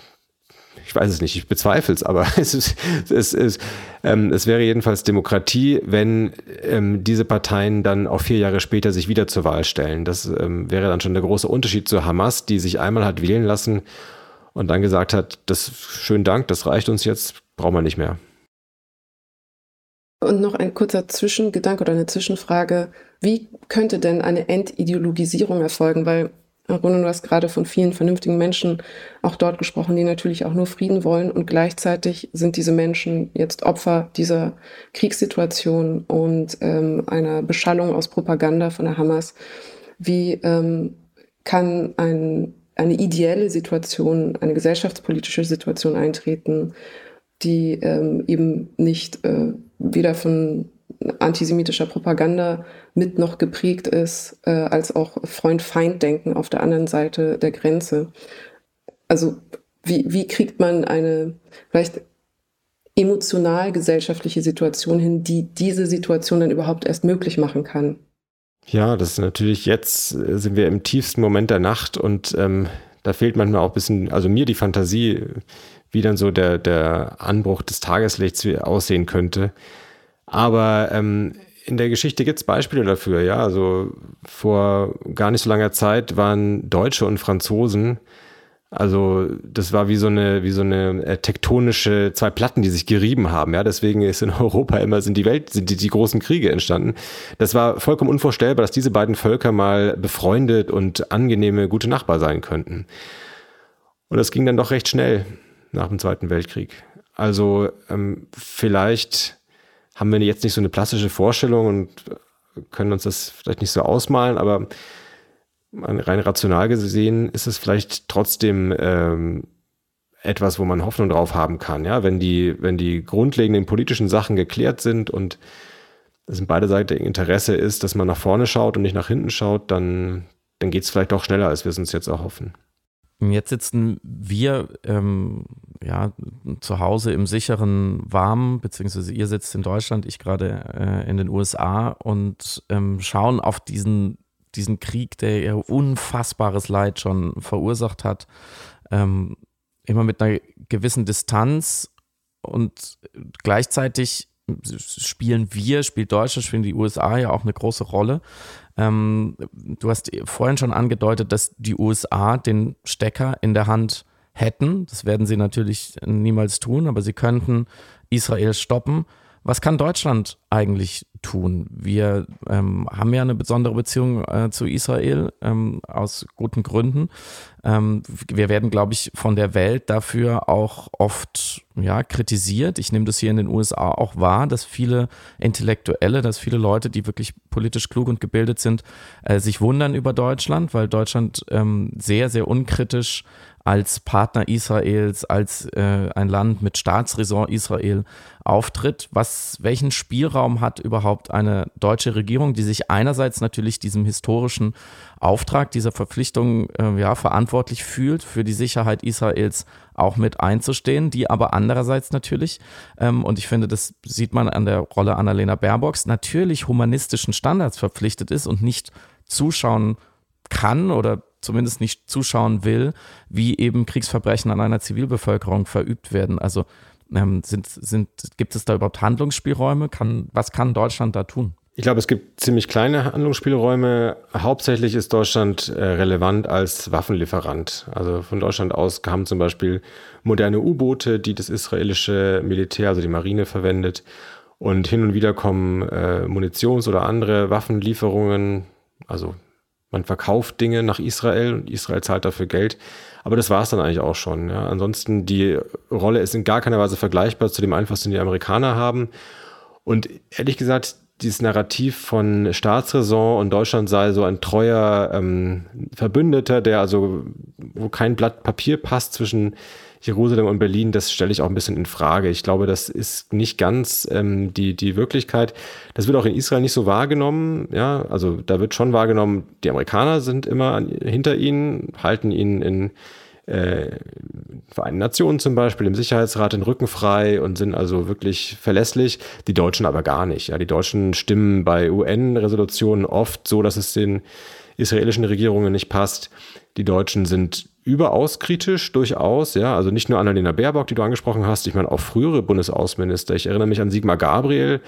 ich weiß es nicht, ich bezweifle es, aber es, ist, es, ist, ähm, es wäre jedenfalls Demokratie, wenn ähm, diese Parteien dann auch vier Jahre später sich wieder zur Wahl stellen. Das ähm, wäre dann schon der große Unterschied zur Hamas, die sich einmal hat wählen lassen und dann gesagt hat, das schönen Dank, das reicht uns jetzt, brauchen wir nicht mehr. Und noch ein kurzer Zwischengedanke oder eine Zwischenfrage. Wie könnte denn eine Entideologisierung erfolgen? Weil Ronan, du hast gerade von vielen vernünftigen Menschen auch dort gesprochen, die natürlich auch nur Frieden wollen und gleichzeitig sind diese Menschen jetzt Opfer dieser Kriegssituation und ähm, einer Beschallung aus Propaganda von der Hamas. Wie ähm, kann ein, eine ideelle Situation, eine gesellschaftspolitische Situation eintreten, die ähm, eben nicht äh, weder von antisemitischer Propaganda mit noch geprägt ist, äh, als auch Freund-Feind-Denken auf der anderen Seite der Grenze. Also wie, wie kriegt man eine vielleicht emotional gesellschaftliche Situation hin, die diese Situation dann überhaupt erst möglich machen kann? Ja, das ist natürlich jetzt äh, sind wir im tiefsten Moment der Nacht und ähm, da fehlt manchmal auch ein bisschen, also mir die Fantasie, wie dann so der, der Anbruch des Tageslichts aussehen könnte. Aber ähm, in der Geschichte gibt es Beispiele dafür, ja. Also vor gar nicht so langer Zeit waren Deutsche und Franzosen, also das war wie so eine, wie so eine äh, tektonische zwei Platten, die sich gerieben haben. Ja, deswegen ist in Europa immer sind die Welt, sind die, die großen Kriege entstanden. Das war vollkommen unvorstellbar, dass diese beiden Völker mal befreundet und angenehme, gute Nachbar sein könnten. Und das ging dann doch recht schnell nach dem Zweiten Weltkrieg. Also ähm, vielleicht haben wir jetzt nicht so eine plastische Vorstellung und können uns das vielleicht nicht so ausmalen, aber rein rational gesehen ist es vielleicht trotzdem ähm, etwas, wo man Hoffnung drauf haben kann, ja, wenn die, wenn die grundlegenden politischen Sachen geklärt sind und es in beide Seiten Interesse ist, dass man nach vorne schaut und nicht nach hinten schaut, dann, dann geht es vielleicht auch schneller, als wir es uns jetzt erhoffen. Jetzt sitzen wir ähm, ja, zu Hause im sicheren, warmen, beziehungsweise ihr sitzt in Deutschland, ich gerade äh, in den USA und ähm, schauen auf diesen diesen Krieg, der ihr unfassbares Leid schon verursacht hat, ähm, immer mit einer gewissen Distanz und gleichzeitig spielen wir, spielt Deutschland, spielen die USA ja auch eine große Rolle. Ähm, du hast vorhin schon angedeutet, dass die USA den Stecker in der Hand hätten. Das werden sie natürlich niemals tun, aber sie könnten Israel stoppen. Was kann Deutschland eigentlich tun? Wir ähm, haben ja eine besondere Beziehung äh, zu Israel ähm, aus guten Gründen. Ähm, wir werden, glaube ich, von der Welt dafür auch oft ja, kritisiert. Ich nehme das hier in den USA auch wahr, dass viele Intellektuelle, dass viele Leute, die wirklich politisch klug und gebildet sind, äh, sich wundern über Deutschland, weil Deutschland ähm, sehr, sehr unkritisch als Partner Israels, als äh, ein Land mit Staatsräson Israel auftritt. Was, welchen Spielraum hat überhaupt eine deutsche Regierung, die sich einerseits natürlich diesem historischen Auftrag, dieser Verpflichtung äh, ja, verantwortlich fühlt, für die Sicherheit Israels auch mit einzustehen, die aber andererseits natürlich, ähm, und ich finde, das sieht man an der Rolle Annalena Baerbocks, natürlich humanistischen Standards verpflichtet ist und nicht zuschauen kann oder zumindest nicht zuschauen will, wie eben Kriegsverbrechen an einer Zivilbevölkerung verübt werden. Also ähm, sind, sind, gibt es da überhaupt Handlungsspielräume? Kann, was kann Deutschland da tun? Ich glaube, es gibt ziemlich kleine Handlungsspielräume. Hauptsächlich ist Deutschland äh, relevant als Waffenlieferant. Also von Deutschland aus kamen zum Beispiel moderne U-Boote, die das israelische Militär, also die Marine, verwendet. Und hin und wieder kommen äh, Munitions- oder andere Waffenlieferungen, also man verkauft Dinge nach Israel und Israel zahlt dafür Geld. Aber das war es dann eigentlich auch schon. Ja. Ansonsten, die Rolle ist in gar keiner Weise vergleichbar zu dem Einfluss, den die Amerikaner haben. Und ehrlich gesagt, dieses Narrativ von Staatsräson und Deutschland sei so ein treuer ähm, Verbündeter, der also, wo kein Blatt Papier passt zwischen Jerusalem und Berlin, das stelle ich auch ein bisschen in Frage. Ich glaube, das ist nicht ganz ähm, die, die Wirklichkeit. Das wird auch in Israel nicht so wahrgenommen. Ja, also da wird schon wahrgenommen, die Amerikaner sind immer hinter ihnen, halten ihnen in äh, Vereinten Nationen zum Beispiel, im Sicherheitsrat den Rücken frei und sind also wirklich verlässlich. Die Deutschen aber gar nicht. Ja, die Deutschen stimmen bei UN-Resolutionen oft so, dass es den israelischen Regierungen nicht passt. Die Deutschen sind überaus kritisch, durchaus, ja. Also nicht nur Annalena Baerbock, die du angesprochen hast, ich meine auch frühere Bundesaußenminister. Ich erinnere mich an Sigmar Gabriel.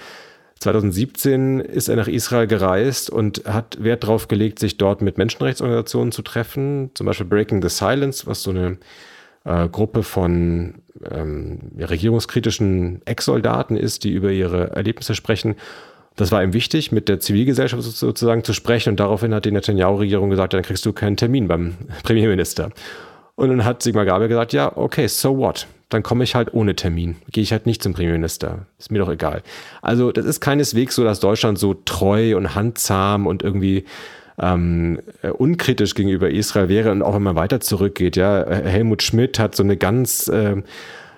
2017 ist er nach Israel gereist und hat Wert darauf gelegt, sich dort mit Menschenrechtsorganisationen zu treffen. Zum Beispiel Breaking the Silence, was so eine äh, Gruppe von ähm, regierungskritischen Ex-Soldaten ist, die über ihre Erlebnisse sprechen. Das war ihm wichtig, mit der Zivilgesellschaft sozusagen zu sprechen und daraufhin hat die Netanyahu-Regierung gesagt, dann kriegst du keinen Termin beim Premierminister. Und dann hat Sigmar Gabriel gesagt, ja, okay, so what? Dann komme ich halt ohne Termin. Gehe ich halt nicht zum Premierminister. Ist mir doch egal. Also das ist keineswegs so, dass Deutschland so treu und handzahm und irgendwie ähm, äh, unkritisch gegenüber Israel wäre und auch wenn man weiter zurückgeht, ja, Helmut Schmidt hat so eine ganz äh,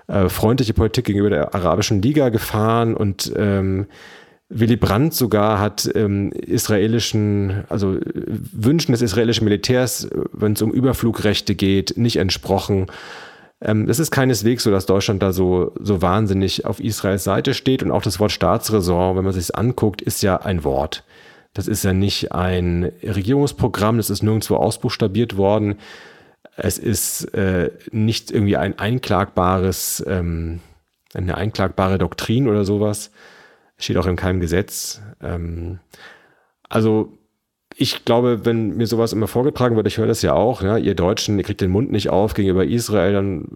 äh, freundliche Politik gegenüber der Arabischen Liga gefahren und ähm, Willy Brandt sogar hat ähm, israelischen, also äh, Wünschen des israelischen Militärs, wenn es um Überflugrechte geht, nicht entsprochen. Ähm, es ist keineswegs so, dass Deutschland da so, so wahnsinnig auf Israels Seite steht. Und auch das Wort Staatsräson, wenn man sich anguckt, ist ja ein Wort. Das ist ja nicht ein Regierungsprogramm, das ist nirgendwo ausbuchstabiert worden. Es ist äh, nicht irgendwie ein einklagbares, ähm, eine einklagbare Doktrin oder sowas Steht auch in keinem Gesetz. Ähm, also ich glaube, wenn mir sowas immer vorgetragen wird, ich höre das ja auch, ja, ihr Deutschen, ihr kriegt den Mund nicht auf gegenüber Israel, dann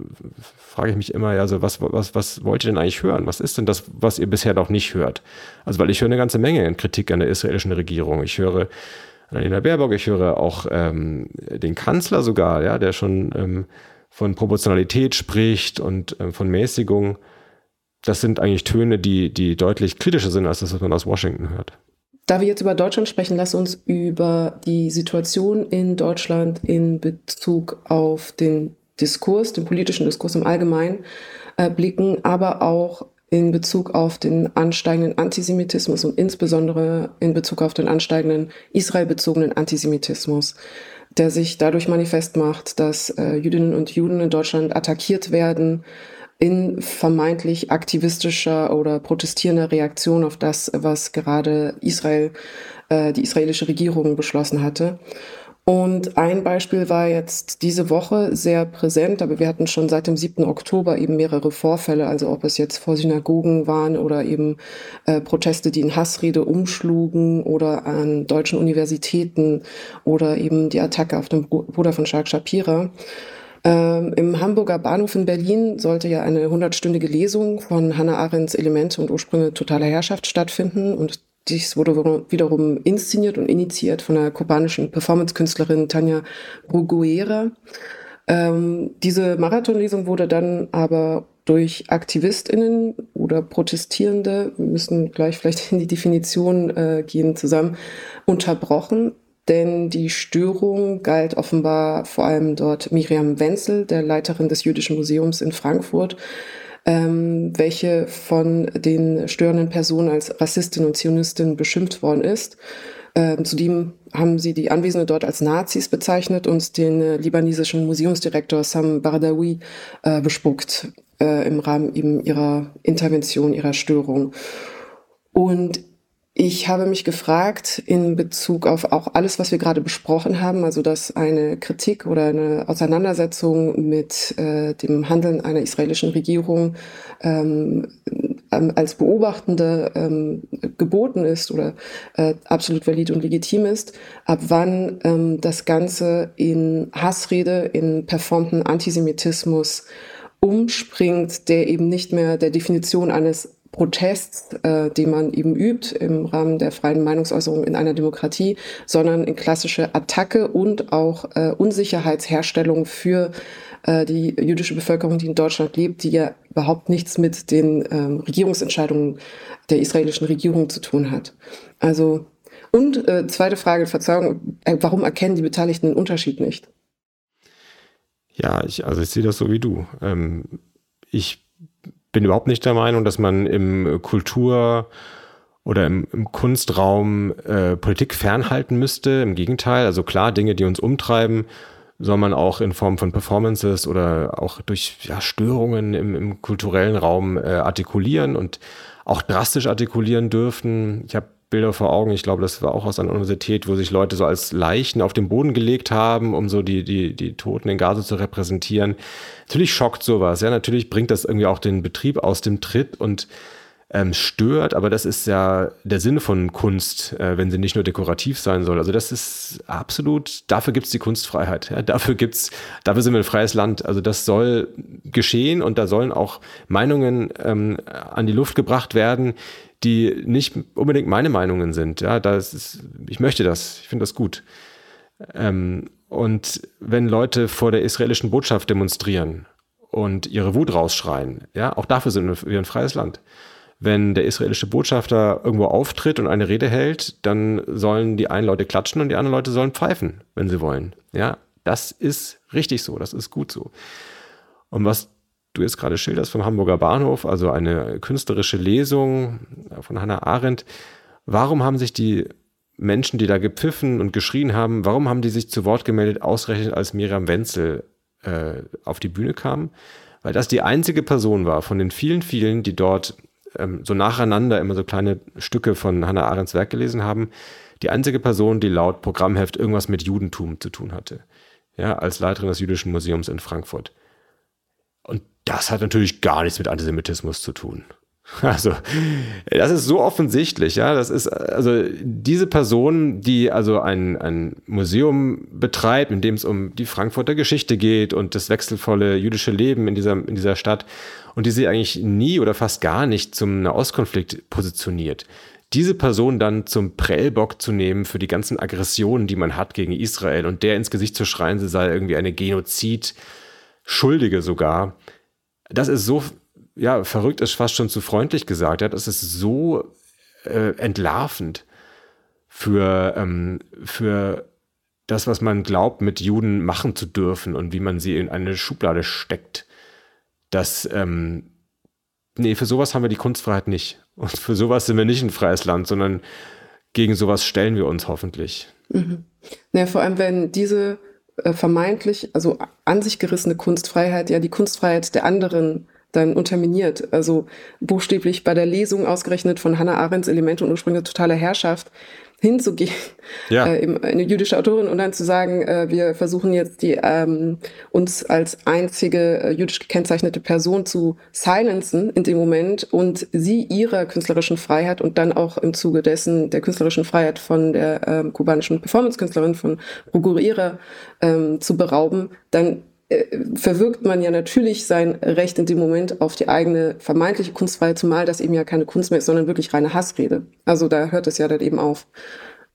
frage ich mich immer, ja, so was, was, was wollt ihr denn eigentlich hören? Was ist denn das, was ihr bisher noch nicht hört? Also, weil ich höre eine ganze Menge Kritik an der israelischen Regierung. Ich höre Annalena Baerbock, ich höre auch ähm, den Kanzler sogar, ja, der schon ähm, von Proportionalität spricht und ähm, von Mäßigung das sind eigentlich Töne, die, die deutlich kritischer sind als das, was man aus Washington hört. Da wir jetzt über Deutschland sprechen, lass uns über die Situation in Deutschland in Bezug auf den Diskurs, den politischen Diskurs im Allgemeinen äh, blicken, aber auch in Bezug auf den ansteigenden Antisemitismus und insbesondere in Bezug auf den ansteigenden israelbezogenen Antisemitismus, der sich dadurch manifest macht, dass äh, Jüdinnen und Juden in Deutschland attackiert werden, in vermeintlich aktivistischer oder protestierender Reaktion auf das, was gerade Israel, äh, die israelische Regierung beschlossen hatte. Und ein Beispiel war jetzt diese Woche sehr präsent, aber wir hatten schon seit dem 7. Oktober eben mehrere Vorfälle, also ob es jetzt vor Synagogen waren oder eben äh, Proteste, die in Hassrede umschlugen oder an deutschen Universitäten oder eben die Attacke auf den Bruder von Shark Shapira. Ähm, Im Hamburger Bahnhof in Berlin sollte ja eine hundertstündige Lesung von Hannah Arendts Elemente und Ursprünge totaler Herrschaft stattfinden und dies wurde wiederum inszeniert und initiiert von der kubanischen Performance-Künstlerin Tanja Bruguera. Ähm, diese Marathonlesung wurde dann aber durch AktivistInnen oder Protestierende, wir müssen gleich vielleicht in die Definition äh, gehen zusammen, unterbrochen. Denn die Störung galt offenbar vor allem dort Miriam Wenzel, der Leiterin des Jüdischen Museums in Frankfurt, ähm, welche von den störenden Personen als Rassistin und Zionistin beschimpft worden ist. Ähm, zudem haben sie die Anwesenden dort als Nazis bezeichnet und den äh, libanesischen Museumsdirektor Sam Bardawi äh, bespuckt äh, im Rahmen eben ihrer Intervention, ihrer Störung. Und ich habe mich gefragt in Bezug auf auch alles, was wir gerade besprochen haben, also dass eine Kritik oder eine Auseinandersetzung mit äh, dem Handeln einer israelischen Regierung ähm, ähm, als Beobachtende ähm, geboten ist oder äh, absolut valid und legitim ist, ab wann ähm, das Ganze in Hassrede, in performten Antisemitismus umspringt, der eben nicht mehr der Definition eines Protest, äh, den man eben übt im Rahmen der freien Meinungsäußerung in einer Demokratie, sondern in klassische Attacke und auch äh, Unsicherheitsherstellung für äh, die jüdische Bevölkerung, die in Deutschland lebt, die ja überhaupt nichts mit den ähm, Regierungsentscheidungen der israelischen Regierung zu tun hat. Also und äh, zweite Frage, Verzeihung, äh, warum erkennen die Beteiligten den Unterschied nicht? Ja, ich, also ich sehe das so wie du. Ähm, ich bin überhaupt nicht der Meinung, dass man im Kultur- oder im, im Kunstraum äh, Politik fernhalten müsste. Im Gegenteil, also klar, Dinge, die uns umtreiben, soll man auch in Form von Performances oder auch durch ja, Störungen im, im kulturellen Raum äh, artikulieren und auch drastisch artikulieren dürfen. Ich habe Bilder vor Augen. Ich glaube, das war auch aus einer Universität, wo sich Leute so als Leichen auf den Boden gelegt haben, um so die, die, die Toten in Gaza zu repräsentieren. Natürlich schockt sowas. Ja, natürlich bringt das irgendwie auch den Betrieb aus dem Tritt und ähm, stört, aber das ist ja der Sinn von Kunst, äh, wenn sie nicht nur dekorativ sein soll. Also das ist absolut, dafür gibt es die Kunstfreiheit. Ja? Dafür gibt's, dafür sind wir ein freies Land. Also das soll geschehen und da sollen auch Meinungen ähm, an die Luft gebracht werden, die nicht unbedingt meine Meinungen sind. Ja, das ist, ich möchte das, ich finde das gut. Ähm, und wenn Leute vor der israelischen Botschaft demonstrieren und ihre Wut rausschreien, ja, auch dafür sind wir ein freies Land. Wenn der israelische Botschafter irgendwo auftritt und eine Rede hält, dann sollen die einen Leute klatschen und die anderen Leute sollen pfeifen, wenn sie wollen. Ja, das ist richtig so, das ist gut so. Und was du jetzt gerade schilderst vom Hamburger Bahnhof, also eine künstlerische Lesung von Hannah Arendt. Warum haben sich die Menschen, die da gepfiffen und geschrien haben, warum haben die sich zu Wort gemeldet, ausgerechnet als Miriam Wenzel äh, auf die Bühne kam? Weil das die einzige Person war von den vielen, vielen, die dort ähm, so nacheinander immer so kleine Stücke von Hannah Arendts Werk gelesen haben, die einzige Person, die laut Programmheft irgendwas mit Judentum zu tun hatte. Ja, als Leiterin des Jüdischen Museums in Frankfurt. Und das hat natürlich gar nichts mit Antisemitismus zu tun. Also, das ist so offensichtlich, ja. Das ist, also, diese Person, die also ein, ein Museum betreibt, in dem es um die Frankfurter Geschichte geht und das wechselvolle jüdische Leben in dieser, in dieser Stadt und die sich eigentlich nie oder fast gar nicht zum Nahostkonflikt positioniert. Diese Person dann zum Prellbock zu nehmen für die ganzen Aggressionen, die man hat gegen Israel und der ins Gesicht zu schreien, sie sei irgendwie eine Genozid, Schuldige sogar, das ist so, ja, verrückt ist fast schon zu freundlich gesagt, ja, das ist so äh, entlarvend für, ähm, für das, was man glaubt, mit Juden machen zu dürfen und wie man sie in eine Schublade steckt. Das, ähm, nee, für sowas haben wir die Kunstfreiheit nicht. Und für sowas sind wir nicht ein freies Land, sondern gegen sowas stellen wir uns hoffentlich. Mhm. Ja, vor allem, wenn diese vermeintlich, also an sich gerissene Kunstfreiheit ja die Kunstfreiheit der anderen dann unterminiert. Also buchstäblich bei der Lesung ausgerechnet von Hannah Arendts Elemente und Ursprünge totaler Herrschaft hinzugehen, ja. äh, eine jüdische Autorin, und dann zu sagen, äh, wir versuchen jetzt die ähm, uns als einzige äh, jüdisch gekennzeichnete Person zu silenzen in dem Moment und sie ihrer künstlerischen Freiheit und dann auch im Zuge dessen der künstlerischen Freiheit von der ähm, kubanischen Performance-Künstlerin von Rugurira ähm, zu berauben, dann verwirkt man ja natürlich sein Recht in dem Moment auf die eigene vermeintliche Kunstfreiheit, zumal das eben ja keine Kunst mehr ist, sondern wirklich reine Hassrede. Also da hört es ja dann eben auf.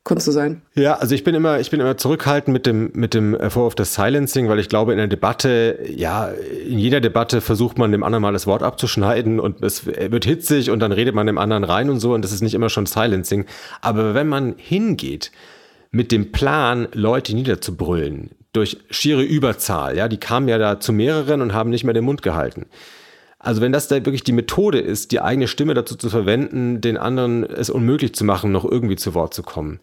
Kunst zu sein. Ja, also ich bin immer, ich bin immer zurückhaltend mit dem, mit dem Vorwurf des Silencing, weil ich glaube, in der Debatte, ja, in jeder Debatte versucht man dem anderen mal das Wort abzuschneiden und es wird hitzig und dann redet man dem anderen rein und so und das ist nicht immer schon Silencing. Aber wenn man hingeht mit dem Plan, Leute niederzubrüllen, durch schiere Überzahl. Ja, die kamen ja da zu mehreren und haben nicht mehr den Mund gehalten. Also wenn das da wirklich die Methode ist, die eigene Stimme dazu zu verwenden, den anderen es unmöglich zu machen, noch irgendwie zu Wort zu kommen,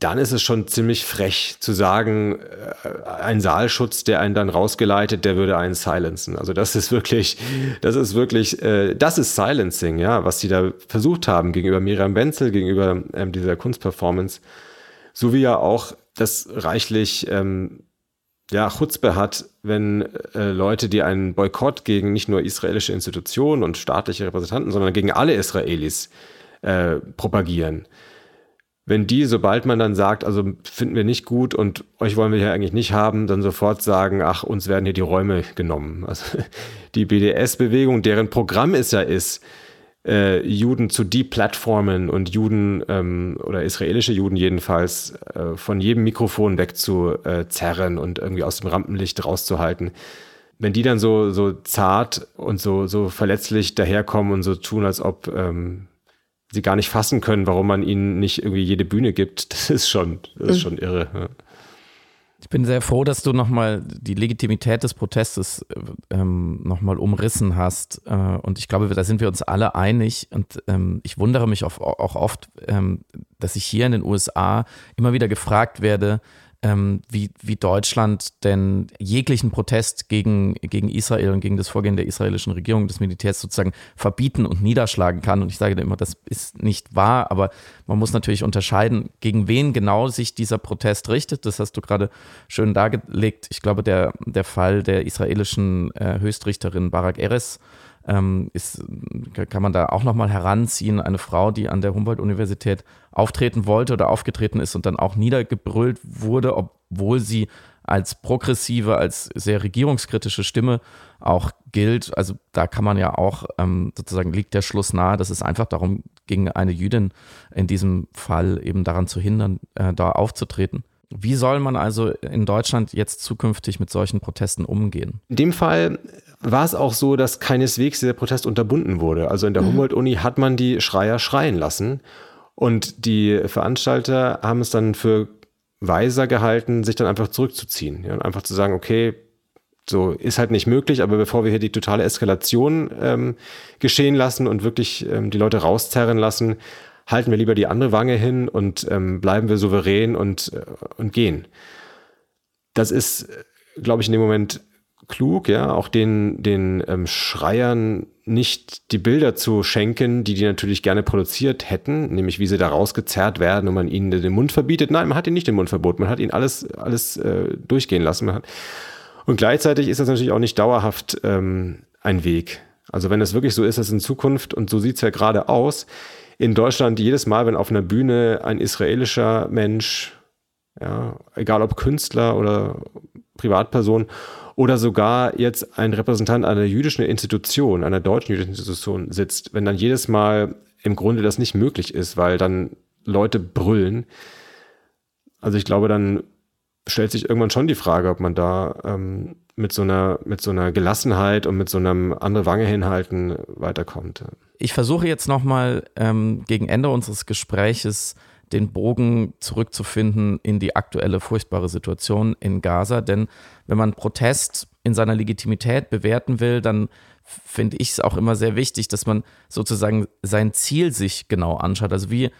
dann ist es schon ziemlich frech zu sagen, äh, ein Saalschutz, der einen dann rausgeleitet, der würde einen silenzen. Also das ist wirklich, das ist wirklich, äh, das ist Silencing, ja, was sie da versucht haben gegenüber Miriam Wenzel, gegenüber ähm, dieser Kunstperformance, so wie ja auch das reichlich ähm, ja, Chutzpe hat, wenn äh, Leute, die einen Boykott gegen nicht nur israelische Institutionen und staatliche Repräsentanten, sondern gegen alle Israelis äh, propagieren. Wenn die, sobald man dann sagt, also finden wir nicht gut und euch wollen wir hier eigentlich nicht haben, dann sofort sagen, ach, uns werden hier die Räume genommen. Also die BDS-Bewegung, deren Programm es ja ist, äh, Juden zu deplatformen und Juden ähm, oder israelische Juden jedenfalls äh, von jedem Mikrofon wegzuzerren und irgendwie aus dem Rampenlicht rauszuhalten. Wenn die dann so, so zart und so, so verletzlich daherkommen und so tun, als ob ähm, sie gar nicht fassen können, warum man ihnen nicht irgendwie jede Bühne gibt, das ist schon, das ist mhm. schon irre. Ja. Ich bin sehr froh, dass du nochmal die Legitimität des Protestes ähm, nochmal umrissen hast. Äh, und ich glaube, da sind wir uns alle einig. Und ähm, ich wundere mich auch, auch oft, ähm, dass ich hier in den USA immer wieder gefragt werde, ähm, wie, wie Deutschland denn jeglichen Protest gegen, gegen Israel und gegen das Vorgehen der israelischen Regierung, des Militärs sozusagen verbieten und niederschlagen kann. Und ich sage immer, das ist nicht wahr, aber man muss natürlich unterscheiden, gegen wen genau sich dieser Protest richtet. Das hast du gerade schön dargelegt. Ich glaube, der, der Fall der israelischen äh, Höchstrichterin Barak Eres ähm, ist, kann man da auch nochmal heranziehen. Eine Frau, die an der Humboldt-Universität auftreten wollte oder aufgetreten ist und dann auch niedergebrüllt wurde, obwohl sie als progressive, als sehr regierungskritische Stimme auch gilt. Also da kann man ja auch ähm, sozusagen liegt der Schluss nahe, dass es einfach darum ging, eine Jüdin in diesem Fall eben daran zu hindern, äh, da aufzutreten. Wie soll man also in Deutschland jetzt zukünftig mit solchen Protesten umgehen? In dem Fall war es auch so, dass keineswegs der Protest unterbunden wurde. Also in der mhm. Humboldt-Uni hat man die Schreier schreien lassen. Und die Veranstalter haben es dann für weiser gehalten, sich dann einfach zurückzuziehen. Ja, und einfach zu sagen, okay, so ist halt nicht möglich, aber bevor wir hier die totale Eskalation ähm, geschehen lassen und wirklich ähm, die Leute rauszerren lassen, halten wir lieber die andere Wange hin und ähm, bleiben wir souverän und, äh, und gehen. Das ist, glaube ich, in dem Moment klug, ja, auch den, den ähm, Schreiern nicht die Bilder zu schenken, die die natürlich gerne produziert hätten, nämlich wie sie da rausgezerrt werden und man ihnen den Mund verbietet. Nein, man hat ihnen nicht den Mund verboten, man hat ihnen alles, alles äh, durchgehen lassen. Hat, und gleichzeitig ist das natürlich auch nicht dauerhaft ähm, ein Weg. Also wenn es wirklich so ist, dass in Zukunft, und so sieht's ja gerade aus, in Deutschland jedes Mal, wenn auf einer Bühne ein israelischer Mensch, ja, egal ob Künstler oder Privatperson oder sogar jetzt ein Repräsentant einer jüdischen Institution, einer deutschen jüdischen Institution sitzt, wenn dann jedes Mal im Grunde das nicht möglich ist, weil dann Leute brüllen. Also ich glaube, dann stellt sich irgendwann schon die Frage, ob man da ähm, mit so einer mit so einer Gelassenheit und mit so einem andere Wange hinhalten weiterkommt. Ich versuche jetzt nochmal ähm, gegen Ende unseres Gespräches den Bogen zurückzufinden in die aktuelle furchtbare Situation in Gaza. Denn wenn man Protest in seiner Legitimität bewerten will, dann finde ich es auch immer sehr wichtig, dass man sozusagen sein Ziel sich genau anschaut. Also wie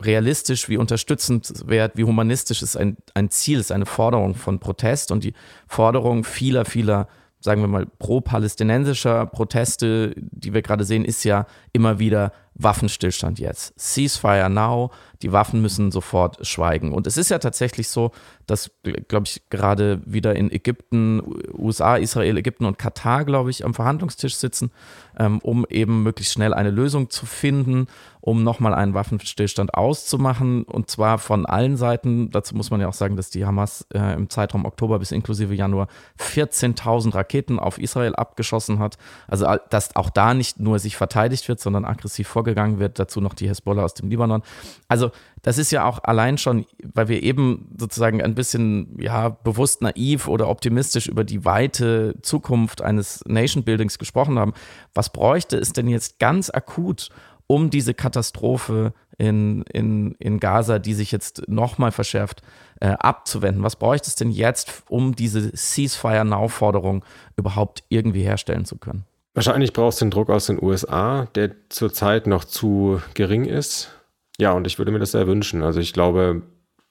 realistisch, wie unterstützenswert, wie humanistisch ist ein, ein Ziel, ist eine Forderung von Protest und die Forderung vieler, vieler sagen wir mal, pro-palästinensischer Proteste, die wir gerade sehen, ist ja immer wieder Waffenstillstand jetzt. Ceasefire now, die Waffen müssen sofort schweigen. Und es ist ja tatsächlich so, dass, glaube ich, gerade wieder in Ägypten, USA, Israel, Ägypten und Katar, glaube ich, am Verhandlungstisch sitzen, ähm, um eben möglichst schnell eine Lösung zu finden, um nochmal einen Waffenstillstand auszumachen. Und zwar von allen Seiten. Dazu muss man ja auch sagen, dass die Hamas äh, im Zeitraum Oktober bis inklusive Januar 14.000 Raketen auf Israel abgeschossen hat. Also, dass auch da nicht nur sich verteidigt wird, sondern aggressiv vorgegangen vorgegangen wird, dazu noch die Hezbollah aus dem Libanon. Also das ist ja auch allein schon, weil wir eben sozusagen ein bisschen ja bewusst naiv oder optimistisch über die weite Zukunft eines Nation Buildings gesprochen haben. Was bräuchte es denn jetzt ganz akut, um diese Katastrophe in, in, in Gaza, die sich jetzt nochmal verschärft, äh, abzuwenden? Was bräuchte es denn jetzt, um diese Ceasefire-Now-Forderung überhaupt irgendwie herstellen zu können? Wahrscheinlich brauchst du den Druck aus den USA, der zurzeit noch zu gering ist. Ja, und ich würde mir das sehr wünschen. Also ich glaube,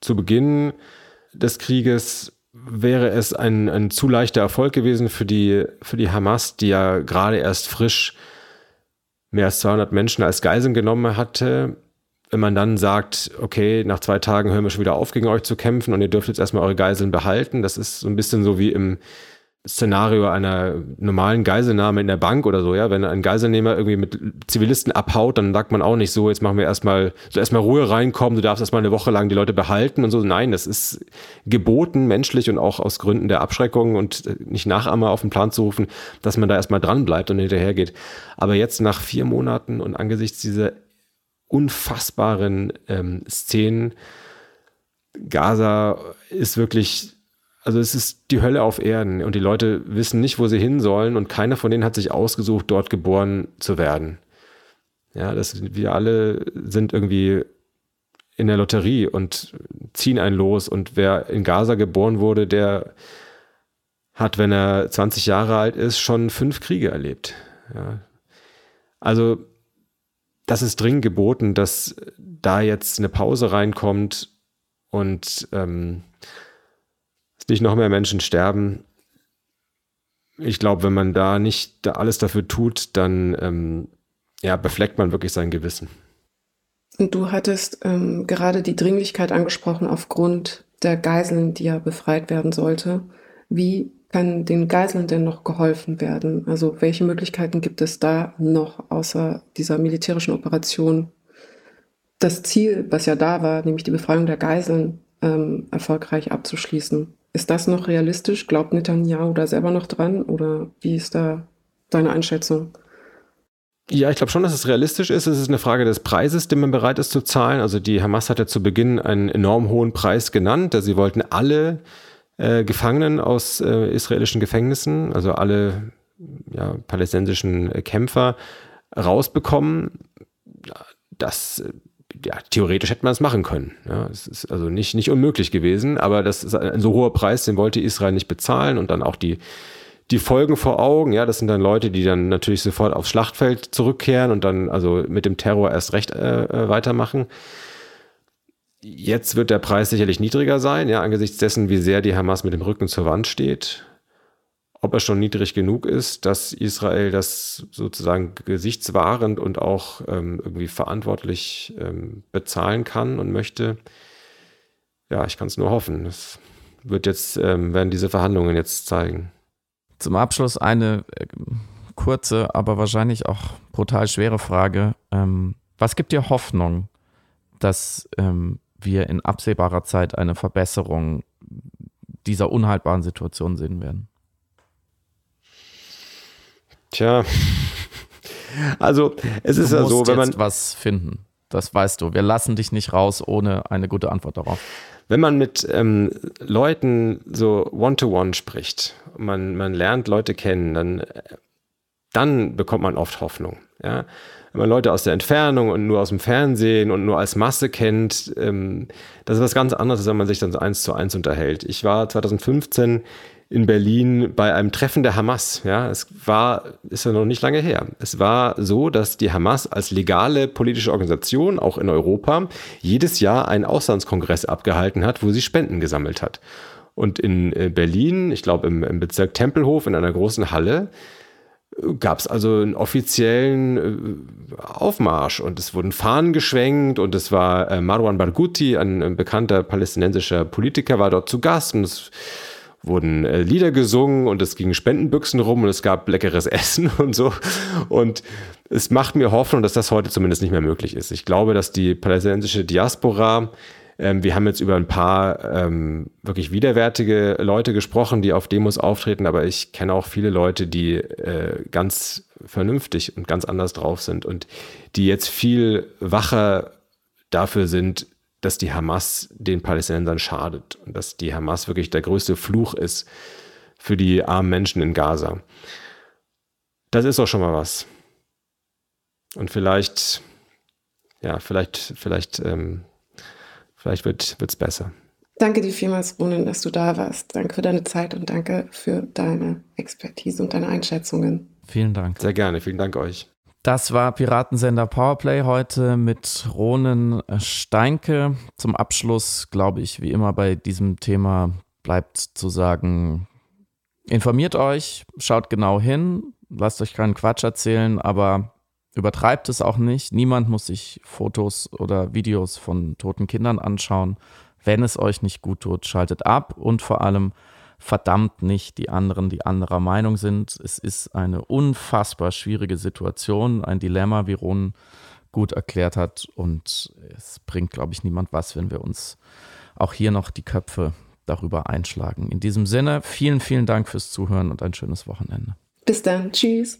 zu Beginn des Krieges wäre es ein, ein zu leichter Erfolg gewesen für die, für die Hamas, die ja gerade erst frisch mehr als 200 Menschen als Geiseln genommen hatte. Wenn man dann sagt, okay, nach zwei Tagen hören wir schon wieder auf, gegen euch zu kämpfen und ihr dürft jetzt erstmal eure Geiseln behalten, das ist so ein bisschen so wie im, Szenario einer normalen Geiselnahme in der Bank oder so, ja, wenn ein Geiselnehmer irgendwie mit Zivilisten abhaut, dann sagt man auch nicht so, jetzt machen wir erstmal, so erstmal Ruhe reinkommen, du darfst erstmal eine Woche lang die Leute behalten und so. Nein, das ist geboten, menschlich und auch aus Gründen der Abschreckung und nicht Nachahmer auf den Plan zu rufen, dass man da erstmal dran bleibt und hinterhergeht. Aber jetzt nach vier Monaten und angesichts dieser unfassbaren ähm, Szenen, Gaza ist wirklich also es ist die Hölle auf Erden und die Leute wissen nicht, wo sie hin sollen und keiner von denen hat sich ausgesucht, dort geboren zu werden. Ja, das, wir alle sind irgendwie in der Lotterie und ziehen einen los und wer in Gaza geboren wurde, der hat, wenn er 20 Jahre alt ist, schon fünf Kriege erlebt. Ja. Also das ist dringend geboten, dass da jetzt eine Pause reinkommt und ähm, nicht noch mehr Menschen sterben. Ich glaube, wenn man da nicht alles dafür tut, dann ähm, ja, befleckt man wirklich sein Gewissen. Und du hattest ähm, gerade die Dringlichkeit angesprochen aufgrund der Geiseln, die ja befreit werden sollte. Wie kann den Geiseln denn noch geholfen werden? Also welche Möglichkeiten gibt es da noch außer dieser militärischen Operation? Das Ziel, was ja da war, nämlich die Befreiung der Geiseln, ähm, erfolgreich abzuschließen. Ist das noch realistisch? Glaubt Netanyahu da selber noch dran? Oder wie ist da deine Einschätzung? Ja, ich glaube schon, dass es realistisch ist. Es ist eine Frage des Preises, den man bereit ist zu zahlen. Also die Hamas hatte zu Beginn einen enorm hohen Preis genannt. Sie wollten alle äh, Gefangenen aus äh, israelischen Gefängnissen, also alle ja, palästinensischen Kämpfer, rausbekommen. Das ja, theoretisch hätte man es machen können. Ja, es ist also nicht, nicht unmöglich gewesen, aber das ist ein so hoher Preis, den wollte Israel nicht bezahlen und dann auch die, die Folgen vor Augen. Ja, das sind dann Leute, die dann natürlich sofort aufs Schlachtfeld zurückkehren und dann also mit dem Terror erst recht äh, äh weitermachen. Jetzt wird der Preis sicherlich niedriger sein, ja, angesichts dessen, wie sehr die Hamas mit dem Rücken zur Wand steht ob er schon niedrig genug ist, dass Israel das sozusagen gesichtswahrend und auch ähm, irgendwie verantwortlich ähm, bezahlen kann und möchte. Ja, ich kann es nur hoffen. Das wird jetzt, ähm, werden diese Verhandlungen jetzt zeigen. Zum Abschluss eine äh, kurze, aber wahrscheinlich auch brutal schwere Frage. Ähm, was gibt dir Hoffnung, dass ähm, wir in absehbarer Zeit eine Verbesserung dieser unhaltbaren Situation sehen werden? Tja, also es ist du ja so, wenn man was finden. Das weißt du. Wir lassen dich nicht raus ohne eine gute Antwort darauf. Wenn man mit ähm, Leuten so One-to-One -one spricht, man, man lernt Leute kennen, dann, dann bekommt man oft Hoffnung. Ja? Wenn man Leute aus der Entfernung und nur aus dem Fernsehen und nur als Masse kennt, ähm, das ist was ganz anderes, als wenn man sich dann so eins zu eins unterhält. Ich war 2015 in Berlin bei einem Treffen der Hamas. Ja, es war, ist ja noch nicht lange her. Es war so, dass die Hamas als legale politische Organisation, auch in Europa, jedes Jahr einen Auslandskongress abgehalten hat, wo sie Spenden gesammelt hat. Und in äh, Berlin, ich glaube im, im Bezirk Tempelhof in einer großen Halle, gab es also einen offiziellen äh, Aufmarsch und es wurden Fahnen geschwenkt und es war äh, Marwan Barghouti, ein, bekannter palästinensischer Politiker, war dort zu Gast und es wurden äh, Lieder gesungen und es gingen Spendenbüchsen rum und es gab leckeres Essen und so. Und es macht mir Hoffnung, dass das heute zumindest nicht mehr möglich ist. Ich glaube, dass die palästinensische Diaspora ähm, wir haben jetzt über ein paar ähm, wirklich widerwärtige Leute gesprochen, die auf Demos auftreten, aber ich kenne auch viele Leute, die äh, ganz vernünftig und ganz anders drauf sind und die jetzt viel wacher dafür sind, dass die Hamas den Palästinensern schadet und dass die Hamas wirklich der größte Fluch ist für die armen Menschen in Gaza. Das ist doch schon mal was. Und vielleicht, ja, vielleicht, vielleicht ähm, Vielleicht wird es besser. Danke dir vielmals, Ronen, dass du da warst. Danke für deine Zeit und danke für deine Expertise und deine Einschätzungen. Vielen Dank. Sehr gerne. Vielen Dank euch. Das war Piratensender Powerplay heute mit Ronen Steinke. Zum Abschluss, glaube ich, wie immer bei diesem Thema bleibt zu sagen, informiert euch, schaut genau hin, lasst euch keinen Quatsch erzählen, aber Übertreibt es auch nicht. Niemand muss sich Fotos oder Videos von toten Kindern anschauen. Wenn es euch nicht gut tut, schaltet ab und vor allem verdammt nicht die anderen, die anderer Meinung sind. Es ist eine unfassbar schwierige Situation, ein Dilemma, wie Ron gut erklärt hat. Und es bringt, glaube ich, niemand was, wenn wir uns auch hier noch die Köpfe darüber einschlagen. In diesem Sinne, vielen, vielen Dank fürs Zuhören und ein schönes Wochenende. Bis dann. Tschüss.